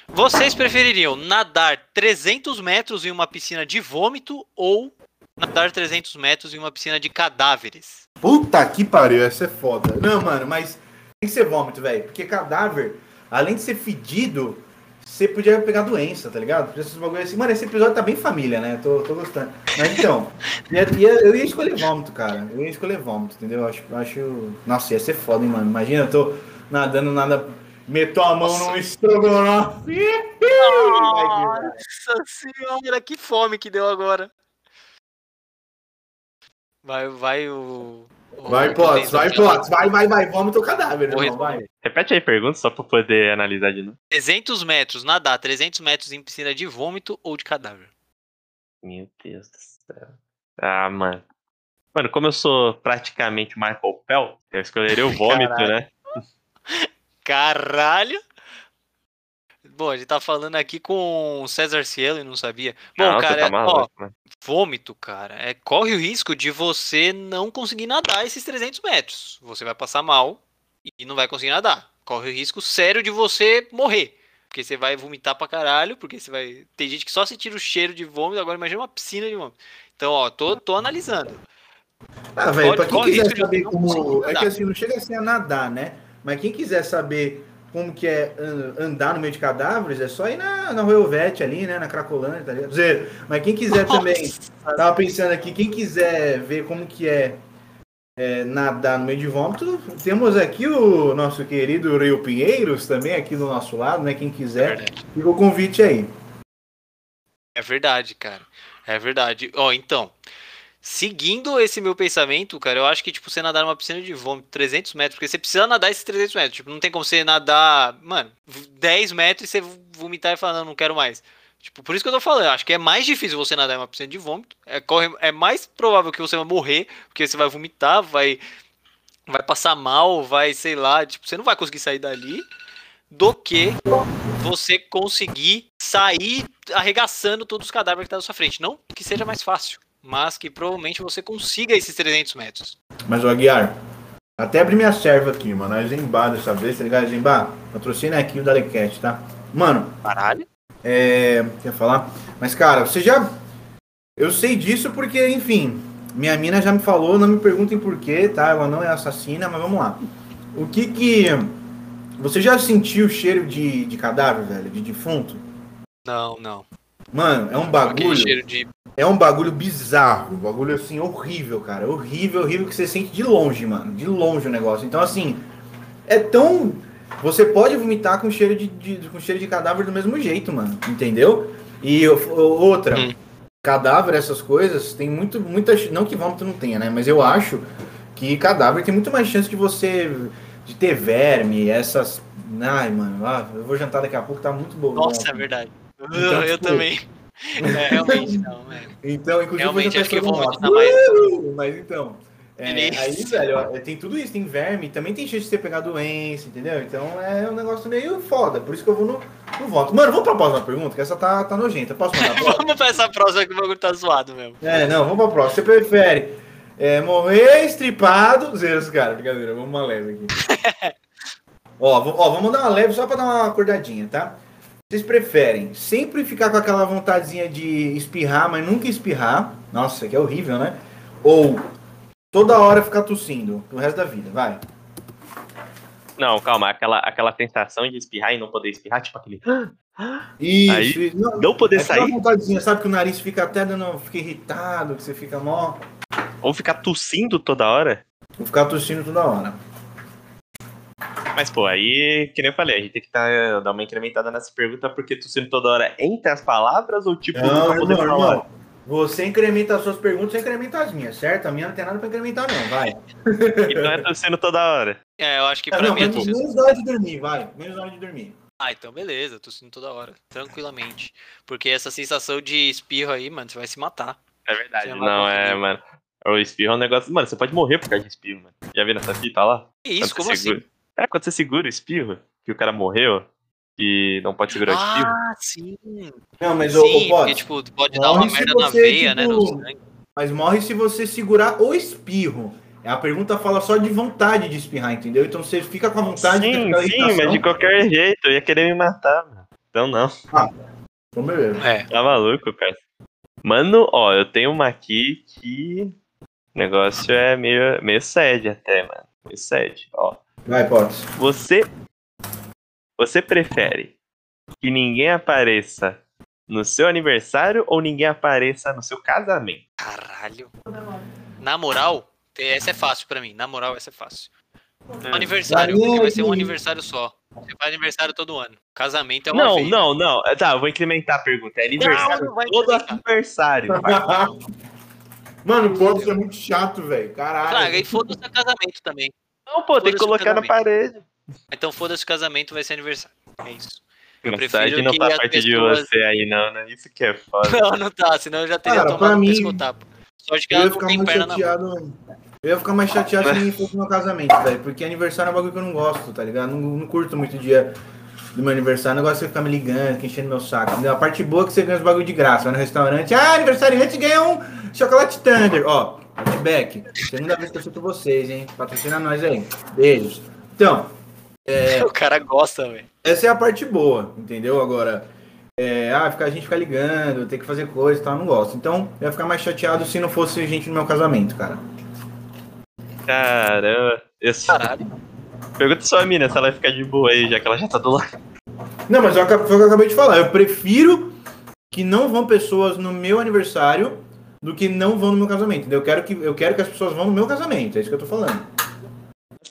[SPEAKER 2] Vocês prefeririam nadar 300 metros em uma piscina de vômito ou nadar 300 metros em uma piscina de cadáveres?
[SPEAKER 1] Puta que pariu, essa é foda. Não, mano, mas tem que ser vômito, velho. Porque cadáver, além de ser fedido, você podia pegar doença, tá ligado? Porque esses bagulho assim. Mano, esse episódio tá bem família, né? Tô, tô gostando. Mas então, ia- ia- eu ia escolher vômito, cara. Eu ia escolher vômito, entendeu? Eu Acho, acho. Nossa, ia ser foda, hein, mano. Imagina, eu tô nadando, nada. Meto a mão
[SPEAKER 2] Nossa.
[SPEAKER 1] num estrogonofe.
[SPEAKER 2] Nossa senhora, que fome que deu agora. Vai, vai o. o
[SPEAKER 1] Vai, Potts, vai, Potts. Vai, vai, vai. Vômito ou cadáver, irmão. Vai.
[SPEAKER 3] Repete aí a pergunta só pra poder analisar de novo.
[SPEAKER 2] 300 metros, nadar 300 metros em piscina de vômito ou de cadáver?
[SPEAKER 3] Meu Deus do céu. Ah, mano. Mano, como eu sou praticamente o Michael Pell, eu escolheria o vômito,
[SPEAKER 2] Caralho.
[SPEAKER 3] né?
[SPEAKER 2] Caralho! Bom, a gente tá falando aqui com o César Cielo e não sabia. Bom,
[SPEAKER 3] Não, você
[SPEAKER 2] cara,
[SPEAKER 3] tá
[SPEAKER 2] ó,
[SPEAKER 3] maluco, mano.
[SPEAKER 2] vômito, cara, é, corre o risco de você não conseguir nadar esses 300 metros. Você vai passar mal e não vai conseguir nadar. Corre o risco sério de você morrer. Porque você vai vomitar pra caralho, porque você vai. Tem gente que só se tira o cheiro de vômito, agora imagina uma piscina de vômito. Então, ó, tô, tô analisando.
[SPEAKER 1] Ah, velho, pra quem quiser saber como. É que assim, não chega assim a nadar, né? Mas quem quiser saber como que é an- andar no meio de cadáveres, é só ir na, na Royovete ali, né? Na Cracolândia, tá ligado? Zero. Mas quem quiser também. Tava pensando aqui, quem quiser ver como que é, é, nadar no meio de vômito, temos aqui o nosso querido Rio Pinheiros também aqui do nosso lado, né? Quem
[SPEAKER 2] É
[SPEAKER 1] quiser,
[SPEAKER 2] verdade.
[SPEAKER 1] fica o convite aí.
[SPEAKER 2] É verdade, cara. É verdade. Ó, então, seguindo esse meu pensamento, cara, eu acho que, tipo, você nadar numa piscina de vômito 300 metros, porque você precisa nadar esses 300 metros. Tipo, não tem como você nadar, mano, 10 metros e você vomitar e falar, não, não quero mais. Tipo, por isso que eu tô falando, eu acho que é mais difícil você nadar em uma piscina de vômito. É, corre, é mais provável que você vai morrer, porque você vai vomitar, vai, vai passar mal, vai, sei lá, tipo, você não vai conseguir sair dali, do que você conseguir sair arregaçando todos os cadáveres que tá na sua frente. Não que seja mais fácil, mas que provavelmente você consiga esses 300 metros.
[SPEAKER 1] Mas o Aguiar, até abri minha serva aqui, mano. A Zembá dessa vez, tá ligado? Zembá, patrocina aqui o Dalecat, tá? Mano,
[SPEAKER 2] Caralho.
[SPEAKER 1] é. Quer falar? Mas, cara, você já. Eu sei disso porque, enfim, minha mina já me falou, não me perguntem por quê, tá? Ela não é assassina, mas vamos lá. O que que. Você já sentiu o cheiro de, de cadáver, velho? De defunto?
[SPEAKER 2] Não, não.
[SPEAKER 1] Mano, é um
[SPEAKER 2] Aquele
[SPEAKER 1] bagulho.
[SPEAKER 2] cheiro de.
[SPEAKER 1] É um bagulho bizarro, um bagulho assim horrível, cara. Horrível, horrível que você sente de longe, mano. De longe o negócio. Então, assim, é tão. Você pode vomitar com cheiro de, de- com cheiro de cadáver do mesmo jeito, mano. Entendeu? E outra,
[SPEAKER 2] Hum.
[SPEAKER 1] cadáver, essas coisas, tem muito, muita. Não que vômito não tenha, né? Mas eu acho que cadáver tem muito mais chance de você. de ter verme, essas. Ai, mano, ah, eu vou jantar daqui a pouco, tá muito bom.
[SPEAKER 2] Nossa, é
[SPEAKER 1] bom.
[SPEAKER 2] verdade.
[SPEAKER 1] Então,
[SPEAKER 2] eu
[SPEAKER 1] tipo,
[SPEAKER 2] também. É, realmente não, é.
[SPEAKER 1] Então, inclusive,
[SPEAKER 2] Realmente, acho que eu vou mais.
[SPEAKER 1] "Uh!" Mas então. é, aí, velho, ó, tem tudo isso, tem verme, também tem chance de você pegar doença, entendeu? Então é um negócio meio foda, por isso que eu vou no, no voto. Mano, vamos pra próxima pergunta, que essa tá, tá nojenta. Posso mandar a próxima?
[SPEAKER 2] Vamos pra essa próxima que o bagulho tá zoado mesmo.
[SPEAKER 1] É, não, vamos pra próxima. Você prefere é, morrer estripado. Zeros, cara, brincadeira, vamos uma leve aqui. ó, ó, vamos dar uma leve só pra dar uma acordadinha, tá? Vocês preferem sempre ficar com aquela vontadezinha de espirrar, mas nunca espirrar? Nossa, que é horrível, né? Ou toda hora ficar tossindo pro resto da vida, vai.
[SPEAKER 3] Não, calma, aquela, aquela sensação de espirrar e não poder espirrar, tipo aquele.
[SPEAKER 1] Isso,
[SPEAKER 3] Aí,
[SPEAKER 1] isso. Não,
[SPEAKER 3] Não poder
[SPEAKER 1] é
[SPEAKER 3] sair
[SPEAKER 1] vontadezinha, sabe que o nariz fica até dando. fica irritado, que você fica mó.
[SPEAKER 3] ou ficar tossindo toda hora.
[SPEAKER 1] Vou ficar tossindo toda hora.
[SPEAKER 3] Mas, pô, aí, que nem eu falei, a gente tem que tá, dar uma incrementada nessa pergunta, porque tossindo toda hora entre as palavras ou tipo,
[SPEAKER 1] Não,
[SPEAKER 3] nunca poder
[SPEAKER 1] irmão,
[SPEAKER 3] falar?
[SPEAKER 1] irmão. Você incrementa as suas perguntas, você incrementa as minhas, certo? A minha não tem nada pra incrementar, não, vai.
[SPEAKER 3] Então é tossindo toda hora.
[SPEAKER 2] É, eu acho que
[SPEAKER 1] Ah,
[SPEAKER 2] pra
[SPEAKER 1] não,
[SPEAKER 2] mim é
[SPEAKER 1] menos,
[SPEAKER 2] tudo.
[SPEAKER 1] menos hora de dormir, vai. Menos hora de dormir.
[SPEAKER 2] Ah, então beleza, tô sentindo toda hora, tranquilamente. Porque essa sensação de espirro aí, mano, você vai se matar.
[SPEAKER 3] É verdade.
[SPEAKER 2] Você não
[SPEAKER 3] Não, é, mano. O espirro é um negócio. Mano, você pode morrer por causa de espirro, mano. Já viu nessa fita lá?
[SPEAKER 2] Que isso,
[SPEAKER 3] Quando
[SPEAKER 2] como assim?
[SPEAKER 3] É, quando você segura o espirro, que o cara morreu, e não pode segurar o espirro.
[SPEAKER 2] Ah, sim.
[SPEAKER 1] Não, mas o,
[SPEAKER 2] Sim,
[SPEAKER 1] o
[SPEAKER 2] porque, tipo, pode dar uma
[SPEAKER 1] morre
[SPEAKER 2] merda na
[SPEAKER 1] você,
[SPEAKER 2] veia, né,
[SPEAKER 1] tipo,
[SPEAKER 2] sangue.
[SPEAKER 1] Mas morre se você segurar o espirro. A pergunta fala só de vontade de espirrar, entendeu? Então você fica com a vontade
[SPEAKER 3] sim,
[SPEAKER 1] a
[SPEAKER 3] sim, mas de qualquer jeito, eu ia querer me matar, mano. Então não.
[SPEAKER 1] Então, beleza.
[SPEAKER 2] É,
[SPEAKER 3] Tá maluco, cara. Mano, ó, eu tenho uma aqui que. O negócio é meio, meio sad até, mano. Meio sad. Ó.
[SPEAKER 1] Vai, Potts.
[SPEAKER 3] Você. Você prefere que ninguém apareça no seu aniversário ou ninguém apareça no seu casamento?
[SPEAKER 2] caralho. Na moral, essa é fácil pra mim. Na moral, essa é fácil.
[SPEAKER 3] É.
[SPEAKER 2] Aniversário, porque
[SPEAKER 1] é
[SPEAKER 2] vai ser um aniversário só. Você faz aniversário todo ano. Casamento é uma
[SPEAKER 3] Não,
[SPEAKER 2] vez.
[SPEAKER 3] não, não. Tá, eu vou incrementar a pergunta. É aniversário.
[SPEAKER 2] não vai
[SPEAKER 3] todo aniversário.
[SPEAKER 1] Mano, o Potts é muito chato, velho. Caralho.
[SPEAKER 2] Fraga, e foda-se casamento também.
[SPEAKER 3] Não, pô, tem que colocar na parede.
[SPEAKER 2] Então foda-se o casamento, vai ser aniversário. É isso. Eu prefiro
[SPEAKER 3] não
[SPEAKER 2] que
[SPEAKER 3] tá parte de
[SPEAKER 2] pessoas-
[SPEAKER 3] você aí, não, né? Isso que é foda.
[SPEAKER 2] Não, não tá, senão eu já teria
[SPEAKER 1] Cara,
[SPEAKER 2] tomado
[SPEAKER 1] pra
[SPEAKER 2] um
[SPEAKER 1] mim,
[SPEAKER 2] pescotapo. Sorte que
[SPEAKER 1] Eu
[SPEAKER 2] ela não
[SPEAKER 1] ficar
[SPEAKER 2] tem perna na mão.
[SPEAKER 1] chateado. Eu ia ficar mais chateado se ninguém fosse no meu casamento, velho. Porque aniversário é um bagulho que eu não gosto, tá ligado? Não, não curto muito o dia do meu aniversário. Não gosto de você ficar me ligando, que enchendo meu saco. entendeu? A parte boa é que você ganha os bagulho de graça. Vai no restaurante, ah, aniversariante ganha um chocolate Thunder. Ó, feedback. Segunda vez que eu chuto vocês, hein? Patrocina nós aí. Beijos. Então,
[SPEAKER 2] O cara gosta, velho.
[SPEAKER 1] essa é a parte boa, entendeu? Agora, é, ah, ficar, a gente ficar ligando, ter que fazer coisa e tal, eu não gosto. Então, eu ia ficar mais chateado se não fosse gente no meu casamento, cara.
[SPEAKER 3] Caramba. Eu só...
[SPEAKER 2] Caralho.
[SPEAKER 3] Pergunta só a mina se ela vai ficar de boa aí, já que ela já tá do lado.
[SPEAKER 1] Não, mas aca- foi o que eu acabei de falar. Eu prefiro que não vão pessoas no meu aniversário do que não vão no meu casamento. entendeu? Eu quero que, eu quero que as pessoas vão no meu casamento. É isso que eu tô falando.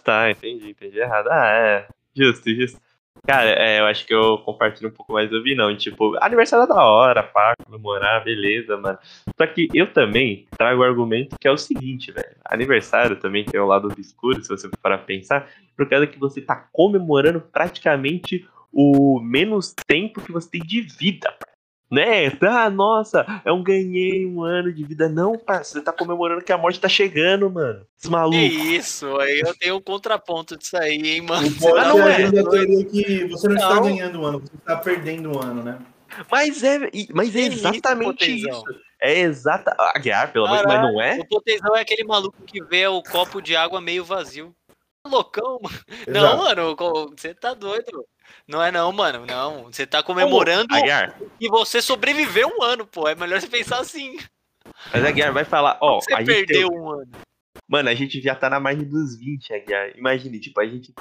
[SPEAKER 3] Tá, entendi, entendi errado. Ah, é. Justo, justo. Cara, é, eu acho que eu compartilho um pouco mais do não. Tipo, aniversário é da hora, pá, comemorar, beleza, mano. Só que eu também trago o argumento que é o seguinte, velho. Aniversário também tem o lado obscuro, se você for parar pra pensar, por causa que você tá comemorando praticamente o menos tempo que você tem de vida. Né? Ah, nossa, eu ganhei um ano de vida. Não, parça, você tá comemorando que a morte tá chegando, mano. Esse
[SPEAKER 2] Que
[SPEAKER 3] maluco.
[SPEAKER 2] isso, aí eu tenho um contraponto disso aí, hein, mano.
[SPEAKER 1] Pode
[SPEAKER 3] Ah, não é.
[SPEAKER 1] que você não, está
[SPEAKER 2] Não.
[SPEAKER 1] ganhando o ano, você está perdendo o ano, né?
[SPEAKER 3] Mas é, mas é
[SPEAKER 2] Que isso,
[SPEAKER 3] exatamente isso. É exata. Ah, Guiar, pelo Deus, mas não é?
[SPEAKER 2] O potenzão é aquele maluco que vê o copo de água meio vazio. Loucão, mano.
[SPEAKER 1] Exato.
[SPEAKER 2] Não, mano, você tá doido. Não é não, mano. Não. Você tá comemorando
[SPEAKER 3] Aguiar,
[SPEAKER 2] que você sobreviveu um ano, pô. É melhor você pensar assim.
[SPEAKER 3] mas a Guiar vai falar, ó,
[SPEAKER 2] você
[SPEAKER 3] a gente
[SPEAKER 2] perdeu um ano.
[SPEAKER 3] Mano, a gente já tá na margem dos 20, Aguiar. Imagine, tipo, a gente.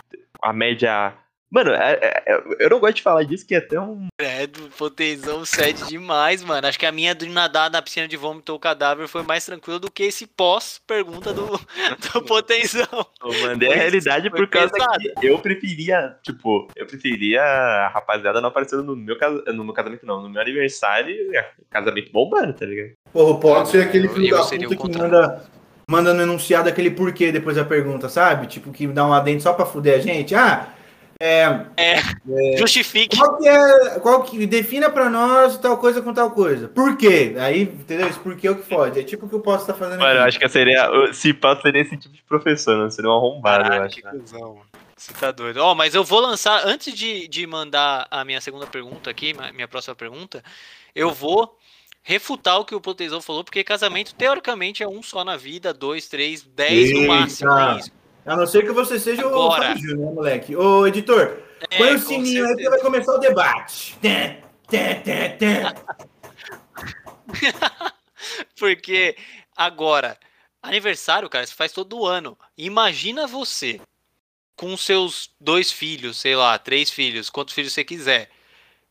[SPEAKER 3] A média. Mano, é- é- é- eu não gosto de falar disso, que é até um.
[SPEAKER 2] É, do potenzão cede demais, mano. Acho que a minha de nadar na piscina de vômito ou cadáver foi mais tranquila do que esse pós-pergunta do, do potenzão.
[SPEAKER 3] Eu mandei a realidade
[SPEAKER 2] foi
[SPEAKER 3] por causa
[SPEAKER 2] pesado.
[SPEAKER 3] que eu preferia, tipo, eu preferia a rapaziada não aparecendo no meu, casa, no meu casamento, não. No meu aniversário, é, casamento bombando, tá ligado?
[SPEAKER 1] Porra, pode ser aquele
[SPEAKER 2] Eu-
[SPEAKER 1] filho da puta
[SPEAKER 2] o
[SPEAKER 1] que manda, manda no enunciado aquele porquê depois da pergunta, sabe? Tipo, que dá um adendo só pra fuder a gente. Ah, É,
[SPEAKER 2] É, justifique.
[SPEAKER 1] qual que é. Qual que, defina pra nós tal coisa com tal coisa. Por quê? Aí, entendeu? Esse porquê é o que fode. É tipo o que eu posso estar fazendo
[SPEAKER 3] Mano, eu
[SPEAKER 1] aqui.
[SPEAKER 3] acho que eu seria. Se pá, seria esse tipo de professor, não seria um arrombado, eu
[SPEAKER 2] Caralho,
[SPEAKER 3] acho.
[SPEAKER 2] que cuzão, mano. Você tá doido. Ó, mas eu vou lançar, antes de, de mandar a minha segunda pergunta aqui, minha próxima pergunta, eu vou refutar o que o Potezão falou, porque casamento, teoricamente, é um só na vida, dois, três, dez no
[SPEAKER 1] Eita.
[SPEAKER 2] máximo. É isso.
[SPEAKER 1] A não ser que você seja
[SPEAKER 2] Agora.
[SPEAKER 1] o Fábio Júnior, né, moleque? Ô, editor,
[SPEAKER 2] É,
[SPEAKER 1] põe o sininho aí que vai começar o debate. Tê, tê, tê, tê.
[SPEAKER 2] Porque agora, aniversário, cara, você faz todo ano. Imagina você com seus dois filhos, sei lá, três filhos, quantos filhos você quiser.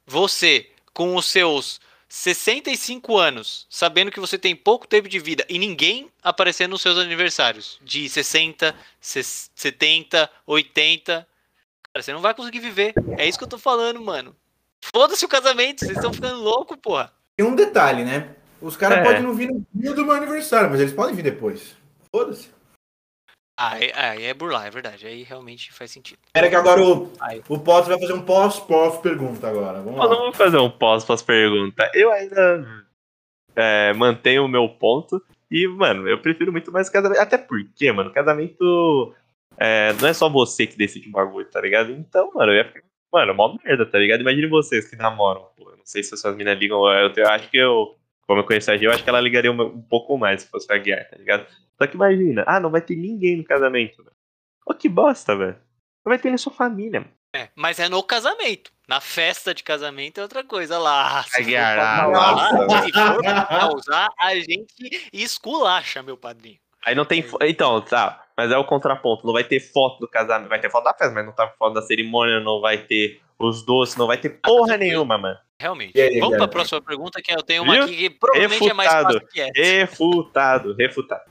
[SPEAKER 2] Você com os seus 65 anos, sabendo que você tem pouco tempo de vida e ninguém aparecendo nos seus aniversários de 60, ses- 70, 80. Cara, você não vai conseguir viver. É isso que eu tô falando, mano. Foda-se o casamento, vocês estão ficando loucos, porra.
[SPEAKER 1] Tem um detalhe, né? Os caras
[SPEAKER 3] É.
[SPEAKER 1] podem não vir no dia do meu aniversário, mas eles podem vir depois. Foda-se.
[SPEAKER 2] Aí, aí é burlar, é verdade. Aí realmente faz sentido.
[SPEAKER 1] Espera que agora o,
[SPEAKER 2] Aí.
[SPEAKER 1] o Potter vai fazer um pós-pós-pergunta agora. Vamos
[SPEAKER 3] Eu não
[SPEAKER 1] lá.
[SPEAKER 3] vou fazer um pós pós pergunta. Eu ainda é, mantenho o meu ponto. E, mano, eu prefiro muito mais casamento. Até porque, mano, casamento é, não é só você que decide o bagulho, tá ligado? Então, mano, eu ia ficar. Mano, mó merda, tá ligado? Imagine vocês que namoram, pô. Eu não sei se as suas minas ligam. Eu, eu acho que eu. Como eu conheço a Gia, eu acho que ela ligaria um, um pouco mais se fosse a Guiar, tá ligado? Só que imagina, ah, não vai ter ninguém no casamento, velho. Ô, que bosta, velho. Não vai ter nem sua família, mano.
[SPEAKER 2] É, mas é no casamento. Na festa de casamento é outra coisa lá. Se for pra
[SPEAKER 3] ah,
[SPEAKER 2] usar,
[SPEAKER 1] nossa.
[SPEAKER 2] se for pra usar, a gente esculacha, meu padrinho.
[SPEAKER 3] Aí não tem. Então, tá. Mas é o contraponto. Não vai ter foto do casamento. Vai ter foto da festa, mas não tá foto da cerimônia, não vai ter os doces, não vai ter porra
[SPEAKER 2] tranquilo.
[SPEAKER 3] nenhuma, mano.
[SPEAKER 2] Realmente.
[SPEAKER 1] Aí,
[SPEAKER 2] Vamos
[SPEAKER 1] galera?
[SPEAKER 2] pra próxima pergunta, que eu tenho uma
[SPEAKER 3] Viu?
[SPEAKER 2] aqui que provavelmente é mais
[SPEAKER 3] Refutado.
[SPEAKER 2] fácil que essa.
[SPEAKER 3] Refutado, refutado.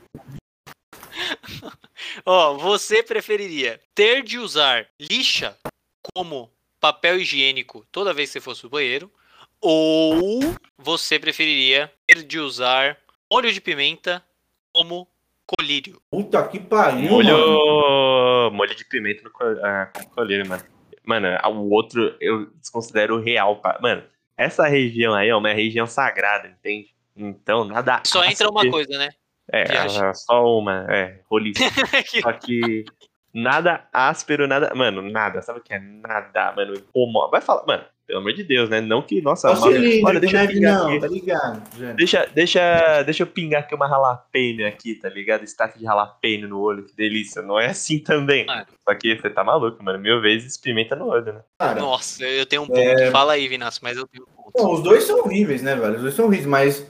[SPEAKER 2] Ó, você preferiria ter de usar lixa como papel higiênico toda vez que você fosse no banheiro? Ou você preferiria ter de usar molho de pimenta como colírio?
[SPEAKER 1] Puta que pariu,
[SPEAKER 3] Molho.
[SPEAKER 1] mano.
[SPEAKER 3] Molho de pimenta no col- ah, colírio, mano. Mano, o outro eu desconsidero real. pa- Mano, essa região aí é uma região sagrada, entende? Então, nada.
[SPEAKER 2] Só entra uma coisa, né?
[SPEAKER 3] É,
[SPEAKER 2] viagem.
[SPEAKER 3] só uma. É, roliço. Só que nada áspero, nada. Mano, nada. Sabe o que é nada, mano? Vai falar, mano, pelo amor de Deus, né? Não que, nossa,
[SPEAKER 1] Só cilindro,
[SPEAKER 3] olha, deixa eu pingar
[SPEAKER 1] não,
[SPEAKER 3] aqui.
[SPEAKER 1] tá ligado? gente?
[SPEAKER 3] Deixa, deixa, deixa eu pingar aqui uma jalapeno aqui, tá ligado? Estátua de jalapeno no olho, que delícia. Não é assim também.
[SPEAKER 2] Mano.
[SPEAKER 3] Só que você tá maluco, mano. Mil vezes pimenta no olho, né?
[SPEAKER 1] Cara,
[SPEAKER 2] Nossa, eu tenho um ponto.
[SPEAKER 1] É.
[SPEAKER 2] Fala aí, Vinasco, mas eu tenho um ponto.
[SPEAKER 1] bom, os dois são horríveis, né, velho? Os dois são horríveis, mas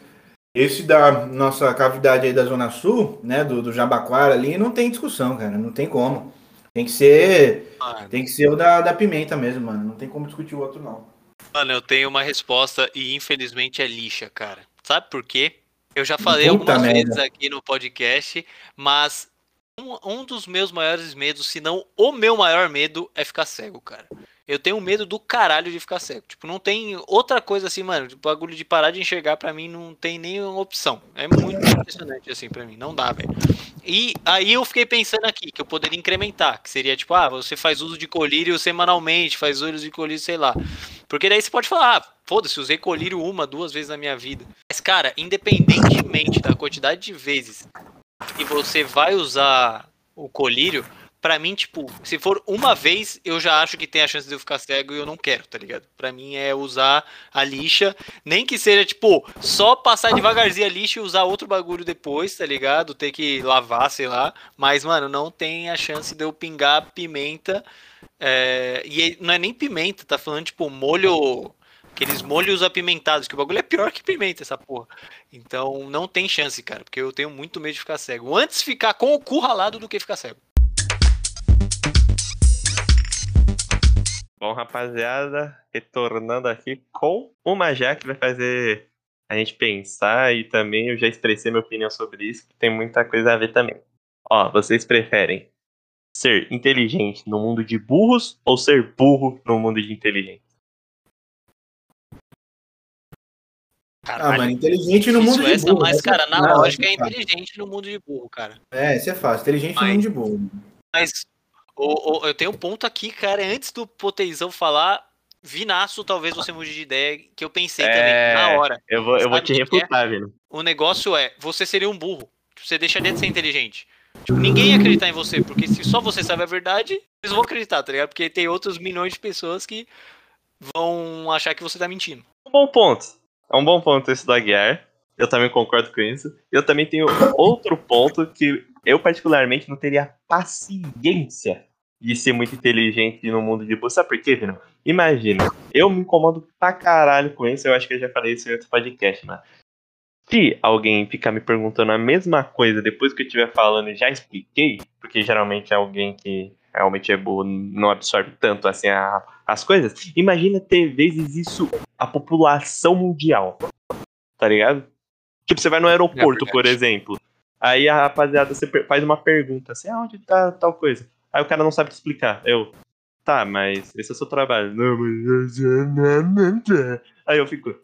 [SPEAKER 1] esse da nossa cavidade aí da Zona Sul, né, do, do Jabaquara ali, não tem discussão, cara. Não tem como. Tem que ser,
[SPEAKER 2] Mano,
[SPEAKER 1] tem que ser o da, da pimenta mesmo, mano. Não tem como discutir o outro, não.
[SPEAKER 2] Mano, eu tenho uma resposta e infelizmente é lixa, cara. Sabe por quê? Eu já falei
[SPEAKER 1] Puta
[SPEAKER 2] algumas
[SPEAKER 1] merda.
[SPEAKER 2] vezes aqui no podcast, mas um, um dos meus maiores medos, se não o meu maior medo, é ficar cego, cara. Eu tenho medo do caralho de ficar cego. Tipo, não tem outra coisa assim, mano. O bagulho de parar de enxergar pra mim não tem nenhuma opção. É muito impressionante assim pra mim. Não dá, velho. E aí eu fiquei pensando aqui que eu poderia incrementar, que seria tipo, ah, você faz uso de colírio semanalmente, faz uso de colírio, sei lá. Porque daí você pode falar, ah, foda-se, usei colírio uma, duas vezes na minha vida. Mas, cara, independentemente da quantidade de vezes que você vai usar o colírio, pra mim, tipo, se for uma vez, eu já acho que tem a chance de eu ficar cego e eu não quero, tá ligado? Pra mim é usar a lixa, nem que seja, tipo, só passar devagarzinho a lixa e usar outro bagulho depois, tá ligado? Ter que lavar, sei lá. Mas, mano, não tem a chance de eu pingar pimenta. é, E aí, não é nem pimenta, tá falando, tipo, molho. Aqueles molhos apimentados, que o bagulho é pior que pimenta, essa porra. Então não tem chance, cara, porque eu tenho muito medo de ficar cego. Antes ficar com o cu ralado do que ficar cego.
[SPEAKER 3] Bom, rapaziada, retornando aqui com uma já que vai fazer a gente pensar e também eu já expressei minha opinião sobre isso, que tem muita coisa a ver também. Ó, vocês preferem ser inteligente no mundo de burros ou ser burro no mundo de inteligente?
[SPEAKER 1] Ah,
[SPEAKER 2] Caralho,
[SPEAKER 1] mano, inteligente no mundo de
[SPEAKER 2] essa,
[SPEAKER 1] burro.
[SPEAKER 2] mas,
[SPEAKER 1] essa-
[SPEAKER 2] cara, na lógica é inteligente no mundo de burro, cara.
[SPEAKER 1] É, isso é fácil. Inteligente no
[SPEAKER 2] Mas-
[SPEAKER 1] mundo de burro.
[SPEAKER 2] Mas O, o- eu tenho um ponto aqui, cara. Antes do Poteizão falar, Vinaço, talvez você mude de ideia, que eu pensei
[SPEAKER 3] É.
[SPEAKER 2] também, na hora.
[SPEAKER 3] Eu vou, eu vou te
[SPEAKER 2] é?
[SPEAKER 3] refutar, Vini.
[SPEAKER 2] O negócio é, você seria um burro. Você deixaria de ser inteligente. Tipo, ninguém ia acreditar em você, porque se só você sabe a verdade, eles vão acreditar, tá ligado? Porque tem outros milhões de pessoas que vão achar que você tá mentindo.
[SPEAKER 3] Um bom ponto. É um bom ponto esse do Aguiar. Eu também concordo com isso. Eu também tenho outro ponto que eu, particularmente, não teria paciência de ser muito inteligente no mundo de busca. Sabe por quê, Vino? Imagina, eu me incomodo pra caralho com isso. Eu acho que eu já falei isso em outro podcast, né? Se alguém ficar me perguntando a mesma coisa depois que eu estiver falando já expliquei, porque geralmente é alguém que realmente é burro, não absorve tanto assim a- as coisas, imagina ter vezes isso a população mundial. Tá ligado? Tipo, você vai no aeroporto,
[SPEAKER 2] É
[SPEAKER 3] por exemplo. Aí a rapaziada você faz uma pergunta assim, ah, onde tá tal coisa? Aí o cara não sabe te explicar. Eu, tá, mas esse é o seu trabalho. Não, mas. Aí eu fico,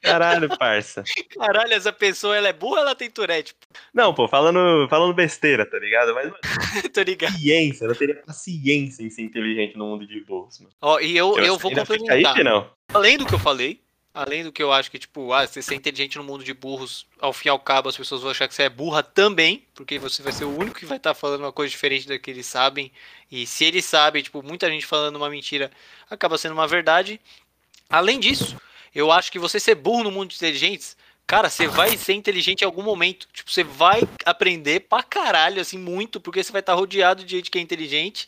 [SPEAKER 3] caralho, parça.
[SPEAKER 2] Caralho, essa pessoa, ela é burra ou ela tem Tourette?
[SPEAKER 3] Não, pô, falando, falando besteira, tá ligado? Mas mano,
[SPEAKER 2] Tô ligado.
[SPEAKER 3] paciência, eu não teria paciência em ser inteligente no mundo de bolsa, mano.
[SPEAKER 2] Ó, e eu, eu, vou
[SPEAKER 3] ainda fica
[SPEAKER 2] complementar.
[SPEAKER 3] Aí, não.
[SPEAKER 2] Além do que eu falei, além do que eu acho que, tipo, ah, você ser inteligente no mundo de burros, ao fim e ao cabo as pessoas vão achar que você é burra também, porque você vai ser o único que vai estar falando uma coisa diferente da que eles sabem. E se eles sabem, tipo, muita gente falando uma mentira acaba sendo uma verdade. Além disso, eu acho que você ser burro no mundo de inteligentes, cara, você vai ser inteligente em algum momento. Tipo, você vai aprender pra caralho, assim, muito, porque você vai estar rodeado de gente que é inteligente.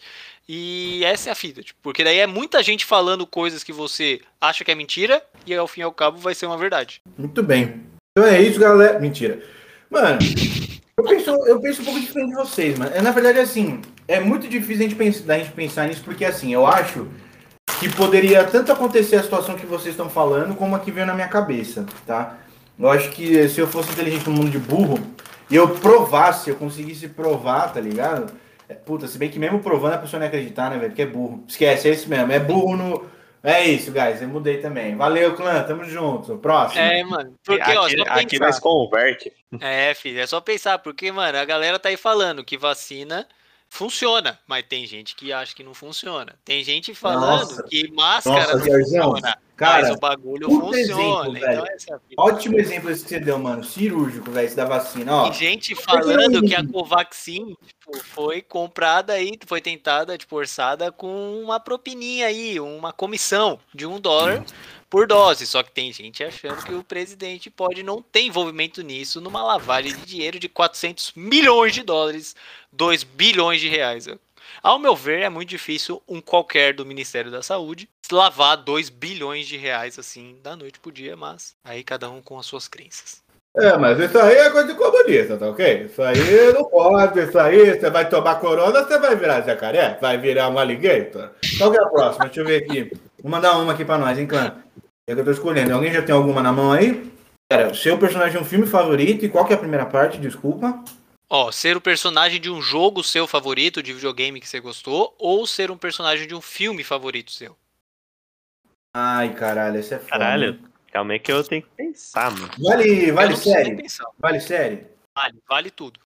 [SPEAKER 2] E essa é a fita, tipo, porque daí é muita gente falando coisas que você acha que é mentira e ao fim e ao cabo vai ser uma verdade.
[SPEAKER 1] Muito bem. Então é isso, galera. Mentira. Mano, eu penso, eu penso um pouco diferente de vocês, mano. É, Na verdade, assim, é muito difícil a gente, pensar, gente pensar nisso, porque assim, eu acho que poderia tanto acontecer a situação que vocês estão falando, como a que veio na minha cabeça, tá? Eu acho que se eu fosse inteligente no mundo de burro, e eu provasse, eu conseguisse provar, tá ligado? É, puta, se bem que mesmo provando a pessoa não ia acreditar, né, velho? Porque é burro. Esquece, é isso mesmo. É burro no. É isso, guys. Eu mudei também. Valeu, clã. Tamo junto. Próximo.
[SPEAKER 2] É, mano. Porque, ó,
[SPEAKER 3] aqui,
[SPEAKER 2] só
[SPEAKER 3] aqui
[SPEAKER 2] pensar.
[SPEAKER 3] nós converte.
[SPEAKER 2] É, filho, é só pensar, porque, mano, a galera tá aí falando que vacina funciona, mas tem gente que acha que não funciona. Tem gente falando
[SPEAKER 1] Nossa.
[SPEAKER 2] que máscara
[SPEAKER 1] Nossa,
[SPEAKER 2] não funciona,
[SPEAKER 1] cara,
[SPEAKER 2] mas o bagulho funciona.
[SPEAKER 1] exemplo,
[SPEAKER 2] então essa é.
[SPEAKER 1] Ótimo exemplo esse que você deu, mano. Cirúrgico, velho, da vacina. Ó,
[SPEAKER 2] Tem gente falando que a Covaxin tipo, foi comprada aí, foi tentada, tipo, orçada com uma propininha aí, uma comissão de um dólar por dose. Só que tem gente achando que o presidente pode não ter envolvimento nisso numa lavagem de dinheiro de 400 milhões de dólares, 2 bilhões de reais. Ao meu ver, é muito difícil um qualquer do Ministério da Saúde lavar 2 bilhões de reais assim da noite pro dia, mas aí cada um com as suas crenças.
[SPEAKER 1] É, mas isso aí é coisa de comunista, tá ok? Isso aí não pode, isso aí, você vai tomar corona, você vai virar jacaré? Vai virar um alligator? Qual que é a próxima? Deixa eu ver aqui. Vou mandar uma aqui pra nós, hein, clã? É que eu tô escolhendo. Alguém já tem alguma na mão aí? Cara, seu personagem é um filme favorito e qual que é a primeira parte? Desculpa.
[SPEAKER 2] Ó, ser o personagem de um jogo seu favorito, de videogame que você gostou, ou ser um personagem de um filme favorito seu.
[SPEAKER 1] Ai, caralho, esse é foda.
[SPEAKER 3] Caralho, calma aí que eu tenho que pensar, mano.
[SPEAKER 1] Vale, vale série? Vale série?
[SPEAKER 2] Vale, vale tudo.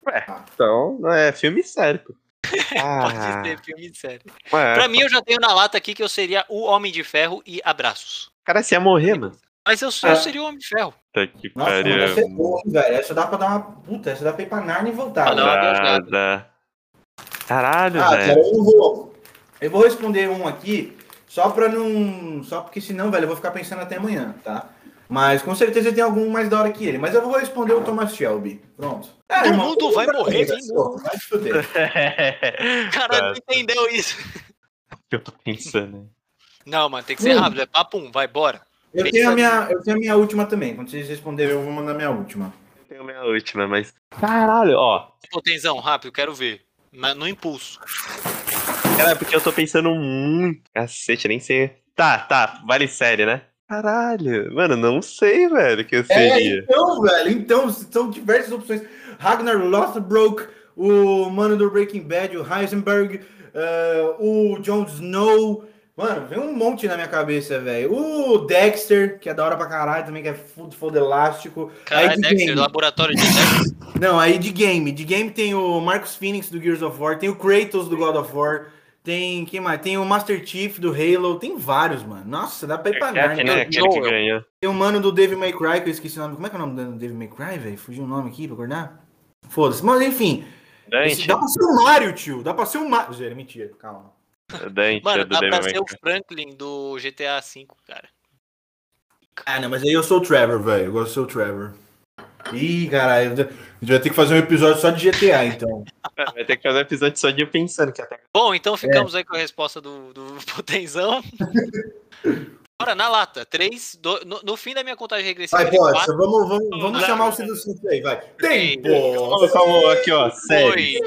[SPEAKER 3] Então, não é filme sério, pô.
[SPEAKER 2] Pode
[SPEAKER 3] Ah,
[SPEAKER 2] ser filme sério.
[SPEAKER 3] ué,
[SPEAKER 2] Pra mim, eu já tenho na lata aqui que eu seria o Homem de Ferro e abraços.
[SPEAKER 3] cara, você ia morrer, mano.
[SPEAKER 2] Mas eu,
[SPEAKER 1] É.
[SPEAKER 2] eu seria o Homem de Ferro.
[SPEAKER 3] Puta que
[SPEAKER 1] Nossa,
[SPEAKER 3] pariu.
[SPEAKER 1] mano, essa é boa, velho. Essa dá pra dar uma. Puta, essa dá pra ir pra Narnia e voltar.
[SPEAKER 2] Ah, não, viajada.
[SPEAKER 3] Nada. Caralho,
[SPEAKER 1] Ah,
[SPEAKER 3] velho.
[SPEAKER 1] cara, eu não vou. Eu vou responder um aqui, só pra não. Só porque senão, velho, eu vou ficar pensando até amanhã, tá? Mas com certeza tem algum mais da hora que ele. Mas eu vou responder o Thomas Shelby. Pronto. É,
[SPEAKER 2] Todo mundo vai morrer,
[SPEAKER 1] vai
[SPEAKER 2] hein?
[SPEAKER 1] Vai se fuder.
[SPEAKER 2] O cara não entendeu isso.
[SPEAKER 3] eu tô pensando. hein.
[SPEAKER 2] Não, mano, tem que ser rápido. É papum, vai, bora.
[SPEAKER 1] Eu
[SPEAKER 2] Pensa
[SPEAKER 1] tenho, a minha, eu tenho a minha última também. Quando vocês responderem, eu vou mandar a minha última.
[SPEAKER 3] Eu tenho a minha última, mas. Caralho, ó.
[SPEAKER 2] Pô, Tenzão, rápido, quero ver. No impulso.
[SPEAKER 3] Cara, é porque eu tô pensando muito. Cacete, nem sei. Tá, tá, vale série, né? Caralho, mano, não sei, velho, que eu
[SPEAKER 1] É,
[SPEAKER 3] seria.
[SPEAKER 1] então, velho, então, são diversas opções. Ragnar Lothbrok, o mano do Breaking Bad, o Heisenberg, eh, o Jon Snow, Mano, vem um monte na minha cabeça, velho. O Dexter, que é da hora pra caralho também, que é foda, foda elástico.
[SPEAKER 2] Caralho,
[SPEAKER 1] Aí de
[SPEAKER 2] Dexter,
[SPEAKER 1] game.
[SPEAKER 2] laboratório de Dexter.
[SPEAKER 1] Não, aí de game. De game tem o Marcus Phoenix do Gears of War, tem o Kratos do God of War, tem. Quem mais? Tem o Master Chief do Halo, tem vários, mano. Nossa, dá pra ir pra
[SPEAKER 3] É,
[SPEAKER 1] Narnia.
[SPEAKER 3] né? Aquele que
[SPEAKER 2] Joel.
[SPEAKER 3] ganhou.
[SPEAKER 1] Tem o mano do Devil May Cry, que eu esqueci o nome. Como é que é o nome do Devil May Cry, velho? Fugiu o nome aqui pra acordar? Foda-se. Mas enfim. esse- dá pra ser o Mario, tio. Dá pra ser o Mario. Zé, mentira, calma.
[SPEAKER 3] Dante
[SPEAKER 2] Mano,
[SPEAKER 3] é do
[SPEAKER 2] dá pra ser o. Franklin do GTA V, cara.
[SPEAKER 1] Ah, não, mas aí eu sou o Trevor, velho. Eu gosto de ser o Trevor. Ih, caralho. A gente vai ter que fazer um episódio só de GTA, então.
[SPEAKER 3] Vai ter que fazer um episódio só de eu pensando que até.
[SPEAKER 2] Bom, então ficamos aí com a resposta do, do Potenzão. Bora, na lata. 3, no, no fim da minha contagem regressiva
[SPEAKER 1] Vai,
[SPEAKER 2] de
[SPEAKER 1] Poxa,
[SPEAKER 2] quatro,
[SPEAKER 1] vamos, vamos, vamos chamar o Silvio Santos aí, vai. Tempo!
[SPEAKER 3] Vamos aqui, ó. Séries.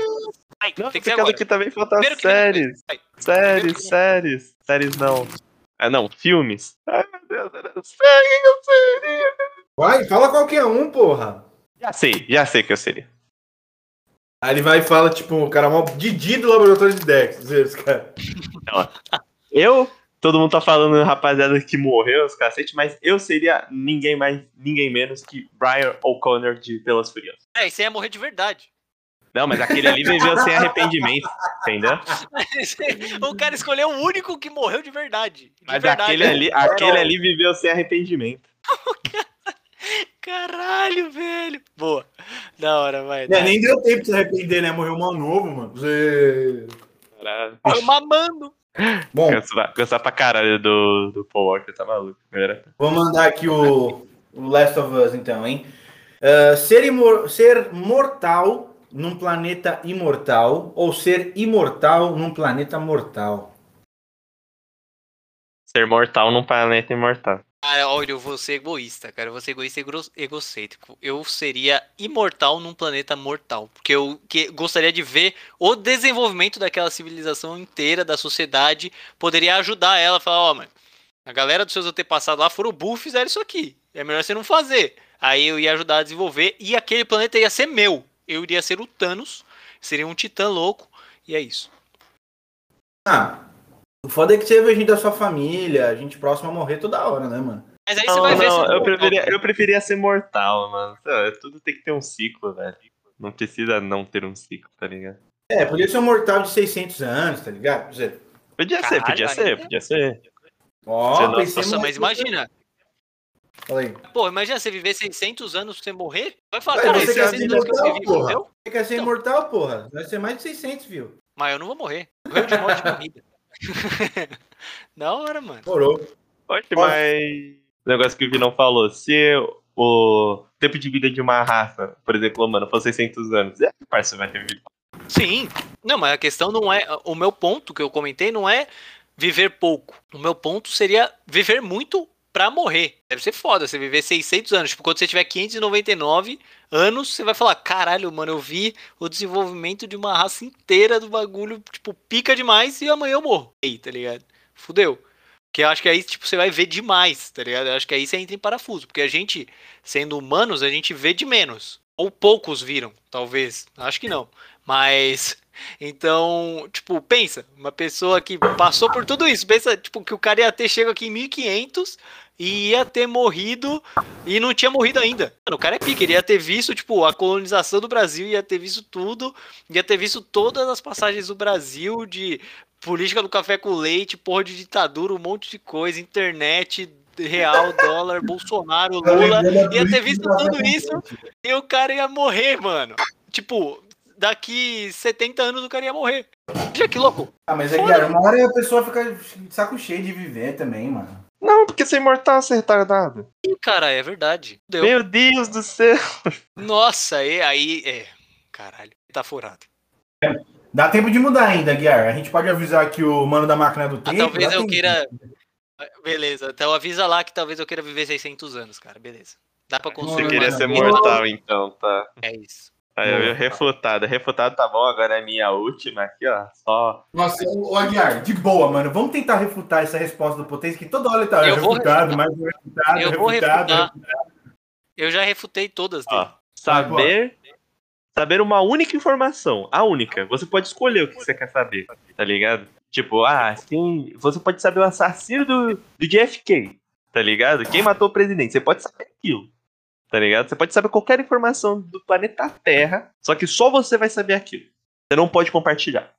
[SPEAKER 2] Vai,
[SPEAKER 3] Não,
[SPEAKER 2] tem que ser agora.
[SPEAKER 3] aqui também falta
[SPEAKER 2] Primeiro que-
[SPEAKER 3] séries. Séries,
[SPEAKER 2] que-
[SPEAKER 3] séries. Séries não. Ah, não, filmes. Ai, meu Deus, eu não sei o que eu seria.
[SPEAKER 1] Vai, fala qualquer um, porra.
[SPEAKER 3] Já sei, já sei que eu seria.
[SPEAKER 1] Aí ele vai e fala, tipo, o cara mal Didi do laboratório de Dex. Esse cara.
[SPEAKER 3] Eu, todo mundo tá falando rapaziada que morreu, os cacete, mas eu seria ninguém mais, ninguém menos que Brian O'Connor de Pelas Furiosas.
[SPEAKER 2] É, isso aí é morrer de verdade.
[SPEAKER 3] Não, mas aquele ali viveu sem arrependimento, entendeu?
[SPEAKER 2] o cara escolheu o único que morreu de verdade. De
[SPEAKER 3] Mas
[SPEAKER 2] verdade.
[SPEAKER 3] aquele ali, aquele ali viveu sem arrependimento.
[SPEAKER 2] Caralho, velho. Boa. Da hora, vai.
[SPEAKER 1] É, nem deu tempo de se arrepender, né? Morreu mal novo, mano. Zé.
[SPEAKER 3] Caralho.
[SPEAKER 2] Tô mamando.
[SPEAKER 1] Bom,
[SPEAKER 3] Gostar, gostar pra caralho do, do Paul Walker, tá maluco. Era.
[SPEAKER 1] vou mandar aqui o, o Last of Us, então, hein? Ah, ser, imor- ser mortal num planeta imortal ou ser imortal num planeta mortal?
[SPEAKER 3] Ser mortal num planeta imortal.
[SPEAKER 2] Cara, olha, eu vou ser egoísta, cara. Eu vou ser egoísta e egocêntrico. Eu seria imortal num planeta mortal. Porque eu que, gostaria de ver o desenvolvimento daquela civilização inteira, da sociedade. Poderia ajudar ela. Falar, ó, mano, a galera dos seus antepassados lá foram burros e fizeram isso aqui. É melhor você não fazer. Aí eu ia ajudar a desenvolver e aquele planeta ia ser meu. Eu iria ser o Thanos. Seria um titã louco. E é isso.
[SPEAKER 1] Ah, o foda é que você vê gente da sua família, gente próxima a morrer toda hora, né, mano?
[SPEAKER 2] Mas aí você
[SPEAKER 3] Não,
[SPEAKER 2] vai ver
[SPEAKER 3] não,
[SPEAKER 2] se-
[SPEAKER 3] eu preferia, eu preferia ser mortal, mano. Sei lá, Tudo tem que ter um ciclo, velho. Não precisa não ter um ciclo, tá ligado?
[SPEAKER 1] É, podia ser um mortal de 600 anos, tá ligado?
[SPEAKER 3] Podia ser, podia ser,
[SPEAKER 2] é-
[SPEAKER 3] podia ser.
[SPEAKER 1] Ó,
[SPEAKER 3] Você não-
[SPEAKER 1] pensei
[SPEAKER 2] Nossa, mas imagina.
[SPEAKER 1] Fala aí.
[SPEAKER 2] Pô, imagina você viver 600 anos sem morrer. Vai falar,
[SPEAKER 1] Ué,
[SPEAKER 2] cara,
[SPEAKER 1] você quer
[SPEAKER 2] 600
[SPEAKER 1] ser
[SPEAKER 2] anos que eu
[SPEAKER 1] imortal,
[SPEAKER 2] vivi,
[SPEAKER 1] porra?
[SPEAKER 2] morreu?
[SPEAKER 1] Você quer ser
[SPEAKER 2] Então.
[SPEAKER 1] imortal, porra? Vai ser mais de 600, viu?
[SPEAKER 2] Mas eu não vou morrer. Morreu de morte morrida. da hora, mano.
[SPEAKER 1] Morou.
[SPEAKER 3] Pode, mas. O negócio que o Vinão falou, se o tempo de vida de uma raça, por exemplo, mano, for 600 anos, é que parça vai ter vivido.
[SPEAKER 2] Sim. Não, mas a questão não é. O meu ponto que eu comentei não é viver pouco. O meu ponto seria viver muito pra morrer. Deve ser foda você viver 600 anos. Tipo, quando você tiver 599 anos, você vai falar: caralho, mano, eu vi o desenvolvimento de uma raça inteira do bagulho, tipo, pica demais e amanhã eu morro. Ei, tá ligado? Fudeu. Que eu acho que aí, tipo, você vai ver demais, tá ligado? Eu acho que aí você entra em parafuso. Porque a gente, sendo humanos, a gente vê de menos. Ou poucos viram, talvez. Acho que não. Mas. Então, tipo, pensa, uma pessoa que passou por tudo isso, pensa, tipo, que o cara ia ter chego aqui em 1500 e ia ter morrido e não tinha morrido ainda. Mano, o cara é pique, ele ia ter visto, tipo, a colonização do Brasil, ia ter visto tudo, ia ter visto todas as passagens do Brasil de política do café com leite, porra de ditadura, um monte de coisa, internet, real, dólar, Bolsonaro, Lula, ia ter visto tudo isso e o cara ia morrer, mano. Tipo, daqui 70 anos o cara ia morrer. Já que louco.
[SPEAKER 1] Ah, mas é que cara, uma hora a pessoa fica de saco cheio de viver também, mano.
[SPEAKER 3] Não, porque ser imortal é ser retardado.
[SPEAKER 2] Ih, cara, é verdade. Deu.
[SPEAKER 3] Meu Deus do céu.
[SPEAKER 2] Nossa, aí, aí é. Caralho, tá furado.
[SPEAKER 1] Dá tempo de mudar ainda, Guiar. A gente pode avisar que o mano da máquina do
[SPEAKER 2] Ah,
[SPEAKER 1] tempo.
[SPEAKER 2] talvez
[SPEAKER 1] dá
[SPEAKER 2] eu
[SPEAKER 1] tempo.
[SPEAKER 2] queira. Beleza, então avisa lá que talvez eu queira viver 600 anos, cara. Beleza. Dá pra
[SPEAKER 3] Você
[SPEAKER 2] construir.
[SPEAKER 3] queria ser mortal, então, tá.
[SPEAKER 2] É isso.
[SPEAKER 3] Aí eu refutado. Refutado tá bom, agora é minha última aqui, ó. Só.
[SPEAKER 1] Nossa, ô Aguiar, de boa, mano. Vamos tentar refutar essa resposta do Potência, que toda hora ele tá
[SPEAKER 2] Eu vou
[SPEAKER 1] refutado, mais refutado,
[SPEAKER 2] Eu vou
[SPEAKER 1] refutado.
[SPEAKER 2] refutar. Eu já refutei todas dele.
[SPEAKER 3] Ó, saber. Saber uma única informação. A única. Você pode escolher o que você quer saber, tá ligado? Tipo, ah, quem, você pode saber o assassino do, do JFK, tá ligado? Quem matou o presidente, você pode saber aquilo. Tá ligado? Você pode saber qualquer informação do planeta Terra, só que só você vai saber aquilo. Você não pode compartilhar.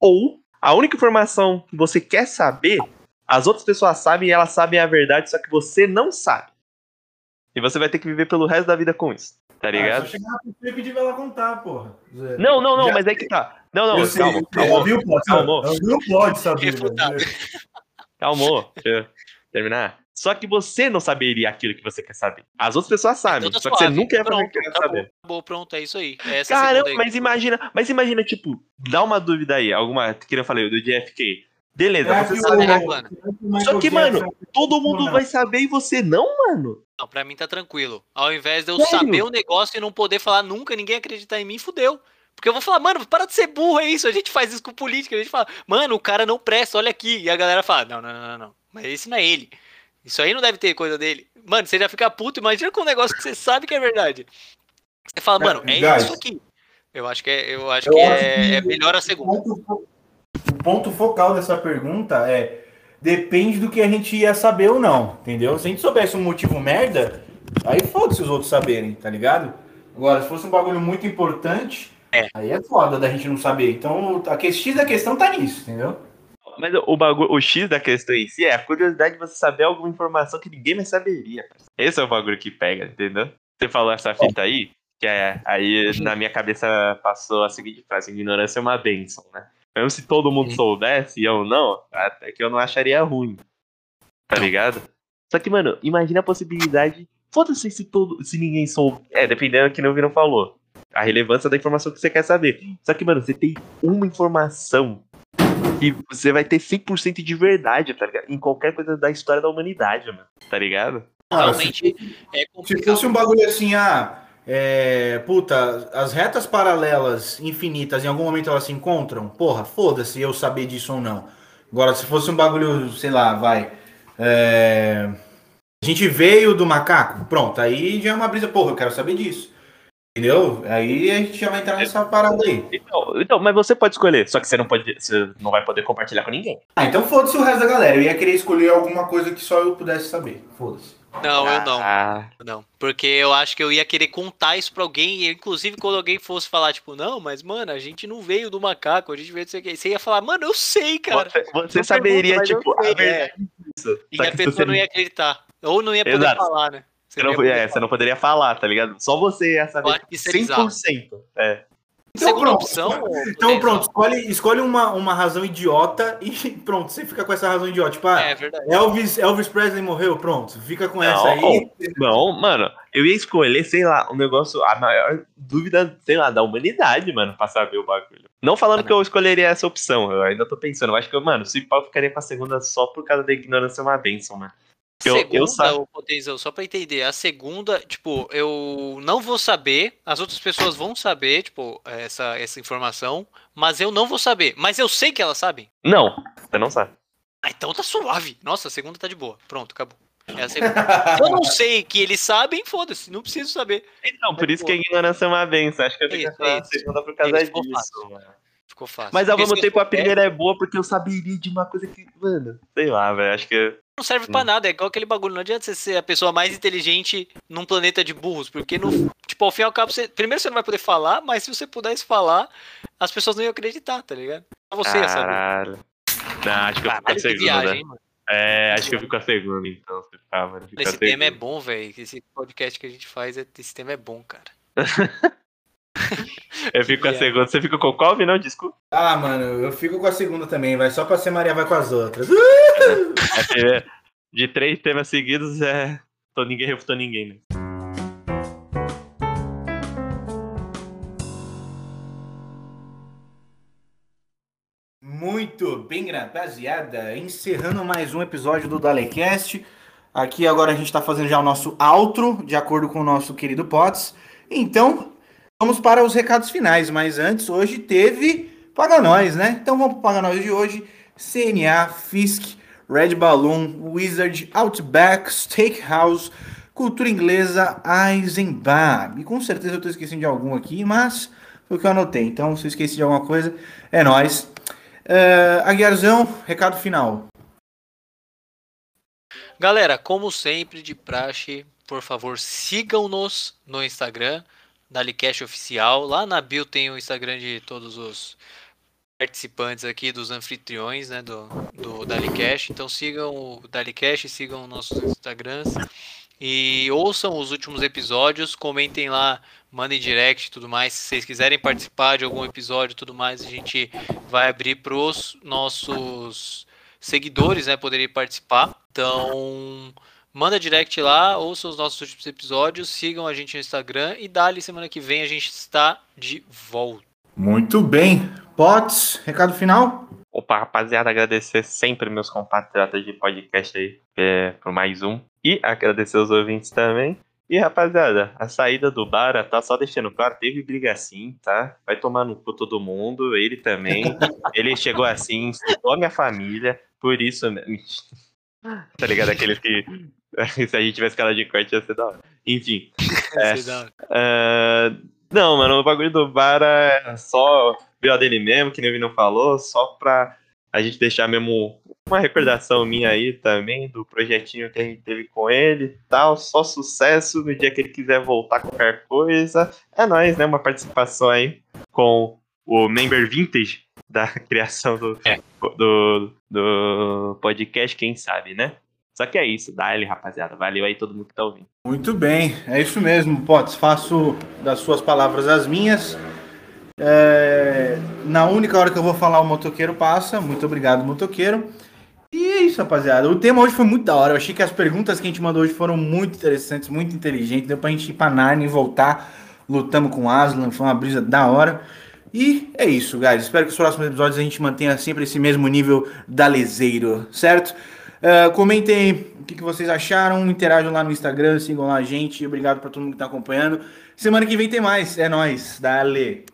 [SPEAKER 3] Ou a única informação que você quer saber, as outras pessoas sabem e elas sabem a verdade, só que você não sabe. E você vai ter que viver pelo resto da vida com isso. Tá ligado?
[SPEAKER 1] Ah, só chegar pro Felipe e pedir pra ela contar, porra. Zé.
[SPEAKER 3] Não, não, não,
[SPEAKER 1] Já
[SPEAKER 3] mas é que tá. Não, não,
[SPEAKER 1] Eu sei,
[SPEAKER 3] calma,
[SPEAKER 1] eu
[SPEAKER 3] calma,
[SPEAKER 1] vi o plot,
[SPEAKER 3] calma.
[SPEAKER 1] eu vi o plot, sabe?
[SPEAKER 2] Refutado.
[SPEAKER 1] velho.
[SPEAKER 3] calma. Deixa eu terminar. Só que você não saberia aquilo que você quer saber. As outras pessoas sabem,
[SPEAKER 2] Então tá
[SPEAKER 3] só que você nunca ia fazer o
[SPEAKER 2] Pronto,
[SPEAKER 3] que quer
[SPEAKER 2] acabou,
[SPEAKER 3] saber.
[SPEAKER 2] acabou, pronto, é isso aí. É essa
[SPEAKER 3] Caramba, mas imagina, mas imagina, tipo, dá uma dúvida aí, alguma que eu falei, do JFK. Beleza, você sabe.
[SPEAKER 1] o-
[SPEAKER 2] né,
[SPEAKER 3] Só que, mano, Todo mundo vai saber e você não, mano.
[SPEAKER 2] Não, pra mim tá tranquilo. Ao invés de eu
[SPEAKER 3] Sério?
[SPEAKER 2] saber o negócio e não poder falar nunca, ninguém acreditar em mim, fudeu. Porque eu vou falar, mano, para de ser burro, é isso. A gente faz isso com política. A gente fala, mano, o cara não presta, olha aqui. E a galera fala, não, não, não, não, não. Mas esse não é ele. Isso aí não deve ter coisa dele. Mano, você já fica puto, imagina com um negócio que você sabe que é verdade. Você fala, mano, é
[SPEAKER 1] Guys.
[SPEAKER 2] isso aqui. Eu acho que é, eu acho
[SPEAKER 1] Eu
[SPEAKER 2] que
[SPEAKER 1] acho
[SPEAKER 2] é,
[SPEAKER 1] que
[SPEAKER 2] é melhor a
[SPEAKER 1] o
[SPEAKER 2] segunda.
[SPEAKER 1] ponto fo- O ponto focal dessa pergunta é depende do que a gente ia saber ou não, entendeu? Se a gente soubesse um motivo merda, aí foda-se os outros saberem, tá ligado? Agora, se fosse um bagulho muito importante,
[SPEAKER 2] É.
[SPEAKER 1] aí é foda da gente não saber. Então, a que- X da questão tá nisso, entendeu?
[SPEAKER 3] Mas o bagulho, o X da questão em si é a curiosidade de você saber alguma informação que ninguém mais saberia. Esse é o bagulho que pega, entendeu? Você falou essa fita aí, que é, aí na minha cabeça passou a seguinte frase, ignorância é uma bênção, né? Mesmo se todo mundo soubesse e eu não, até que eu não acharia ruim. Tá ligado? Só que, mano, imagina a possibilidade. Foda-se se todo. Se ninguém soube. É, dependendo do que o Vino falou. A relevância da informação que você quer saber. Só que, mano, você tem uma informação que você vai ter 100% de verdade, tá ligado? Em qualquer coisa da história da humanidade, mano. Tá ligado?
[SPEAKER 1] Cara,
[SPEAKER 2] Realmente é
[SPEAKER 1] Se fosse um bagulho assim, ah, é, puta, as retas paralelas infinitas, em algum momento elas se encontram? Porra, foda-se eu saber disso ou não. Agora, se fosse um bagulho, sei lá, vai. é, a gente veio do macaco, pronto, aí já é uma brisa, porra, eu quero saber disso. Entendeu? Aí a gente já vai entrar nessa parada aí.
[SPEAKER 3] Então, então, mas você pode escolher, só que você não pode. Você não vai poder compartilhar com ninguém.
[SPEAKER 1] Ah, então foda-se o resto da galera. Eu ia querer escolher alguma coisa que só eu pudesse saber. Foda-se.
[SPEAKER 2] Não, eu não.
[SPEAKER 3] Ah,
[SPEAKER 2] Não, porque eu acho que eu ia querer contar isso pra alguém, e inclusive quando alguém fosse falar, tipo, não, mas mano, a gente não veio do macaco, a gente veio do sei o quê. Você ia falar, mano, eu sei, cara.
[SPEAKER 3] você você saberia,
[SPEAKER 2] pergunta,
[SPEAKER 3] tipo, a verdade disso.
[SPEAKER 2] E a pessoa não ia acreditar. Ou não ia poder
[SPEAKER 3] Exato.
[SPEAKER 2] falar, né?
[SPEAKER 3] Você não, é, você não poderia falar, tá ligado? Só você saber
[SPEAKER 2] é bizarro.
[SPEAKER 3] 100%. É.
[SPEAKER 1] Então
[SPEAKER 2] Segunda
[SPEAKER 1] pronto.
[SPEAKER 2] opção.
[SPEAKER 1] Então pronto, escolhe, escolhe uma, uma razão idiota e pronto, você fica com essa razão idiota. Tipo, ah,
[SPEAKER 2] É verdade.
[SPEAKER 1] Elvis, Elvis Presley morreu, pronto. Fica com
[SPEAKER 3] Não,
[SPEAKER 1] essa aí.
[SPEAKER 3] Não, mano, eu ia escolher, sei lá, um negócio, a maior dúvida, sei lá, da humanidade, mano, pra saber o bagulho. Não falando
[SPEAKER 2] Ah, não.
[SPEAKER 3] que eu escolheria essa opção, eu ainda tô pensando. Eu acho que, mano, se pau ficaria com a segunda só por causa da ignorância é uma bênção, mano. Eu-
[SPEAKER 2] segunda,
[SPEAKER 3] eu sa-
[SPEAKER 2] ô, Potenzão, só pra entender, a segunda, tipo, eu não vou saber, as outras pessoas vão saber, tipo, essa, essa informação, mas eu não vou saber. Mas eu sei que elas sabem.
[SPEAKER 3] Não, você não sabe.
[SPEAKER 2] Ah, então tá suave. Nossa, a segunda tá de boa. Pronto, acabou. É a segunda. eu não sei que eles sabem, foda-se, não preciso saber.
[SPEAKER 3] Então, por
[SPEAKER 2] É
[SPEAKER 3] isso que a ignorância é uma bênção. Acho que eu tenho que falar segunda por causa
[SPEAKER 2] ficou
[SPEAKER 3] disso,
[SPEAKER 2] fácil.
[SPEAKER 3] mano.
[SPEAKER 2] Ficou fácil.
[SPEAKER 3] Mas ao mesmo tempo a primeira é boa porque eu saberia de uma coisa que, mano, sei lá, velho. Acho que.
[SPEAKER 2] Não serve pra nada, é igual aquele bagulho. Não adianta você ser a pessoa mais inteligente num planeta de burros, porque no, tipo, ao fim e ao cabo, você, primeiro você não vai poder falar, mas se você pudesse falar, as pessoas não iam acreditar, tá ligado? Só você ia saber.
[SPEAKER 3] Não, acho que eu fico com a segunda.
[SPEAKER 2] viagem, hein.
[SPEAKER 3] É, acho que eu fico com a segunda, então. Se ficar, mano. fico com a
[SPEAKER 2] Esse tema é bom, velho. Esse podcast que a gente faz, é- esse tema é bom, cara.
[SPEAKER 3] Eu fico com a segunda. Você fica com qual, não? Desculpa.
[SPEAKER 1] Ah, mano, eu fico com a segunda também, vai só pra ser Maria vai com as outras.
[SPEAKER 3] É que de três temas seguidos, é. Tô ninguém refutou ninguém, né?
[SPEAKER 1] Muito bem, rapaziada. Encerrando mais um episódio do Dalecast. Aqui agora a gente tá fazendo já o nosso outro, de acordo com o nosso querido Potts. Então, vamos para os recados finais. Mas antes, hoje teve Paga Nós, né? Então vamos pro Paga Nós de hoje. CNA, Fisk, Red Balloon, Wizard, Outback, Steakhouse, Cultura Inglesa, Eisenbahn. E com certeza eu tô esquecendo de algum aqui, mas foi o que eu anotei. Então, se eu esqueci de alguma coisa, é nóis. Uh, Aguiarzão, recado final.
[SPEAKER 2] Galera, como sempre, de praxe, por favor, sigam-nos no Instagram, Dalicast Oficial. Lá na bio tem o Instagram de todos os participantes aqui, dos anfitriões né, do, do Dalicast. Então sigam o Dalicast, sigam nossos Instagrams. E ouçam os últimos episódios, comentem lá, mandem direct e tudo mais. Se vocês quiserem participar de algum episódio e tudo mais, a gente vai abrir para os nossos seguidores, né, poderem participar. Então, manda direct lá, ouçam os nossos últimos episódios, sigam a gente no Instagram e dali semana que vem a gente está de volta.
[SPEAKER 1] Muito bem. Potts, recado final?
[SPEAKER 3] Opa, rapaziada, agradecer sempre meus compatriotas de podcast aí é, por mais um. E agradecer os ouvintes também. E rapaziada, a saída do Bara tá só deixando claro, teve briga assim, tá? Vai tomar no cu todo mundo, ele também. ele chegou assim, insultou a minha família, por isso. tá ligado? Aqueles que. Se a gente tivesse cara de corte ia ser da hora. Enfim. é, uh, não, mano, o bagulho do Bara é só BO dele mesmo, que nem o Vino falou, só pra a gente deixar mesmo uma recordação minha aí também do projetinho que a gente teve com ele e tal. Só sucesso no dia que ele quiser voltar qualquer coisa. É nóis, né? Uma participação aí com o Member Vintage da criação do, é. do, do podcast, quem sabe, né? Só que é isso, dá-lhe, rapaziada. Valeu aí todo mundo que tá ouvindo.
[SPEAKER 1] Muito bem, é isso mesmo, Potts. Faço das suas palavras as minhas. É, na única hora que eu vou falar, o motoqueiro passa. Muito obrigado, motoqueiro. E é isso, rapaziada. O tema hoje foi muito da hora. Eu achei que as perguntas que a gente mandou hoje foram muito interessantes, muito inteligentes. Deu pra gente ir pra Narnia e voltar. Lutamos com Aslan, foi uma brisa da hora. E é isso, guys. Espero que os próximos episódios a gente mantenha sempre esse mesmo nível dalezeiro, certo? Uh, comentem o que, que, vocês acharam, interajam lá no Instagram, sigam lá a gente. Obrigado para todo mundo que tá acompanhando. Semana que vem tem mais. É nóis. Dale.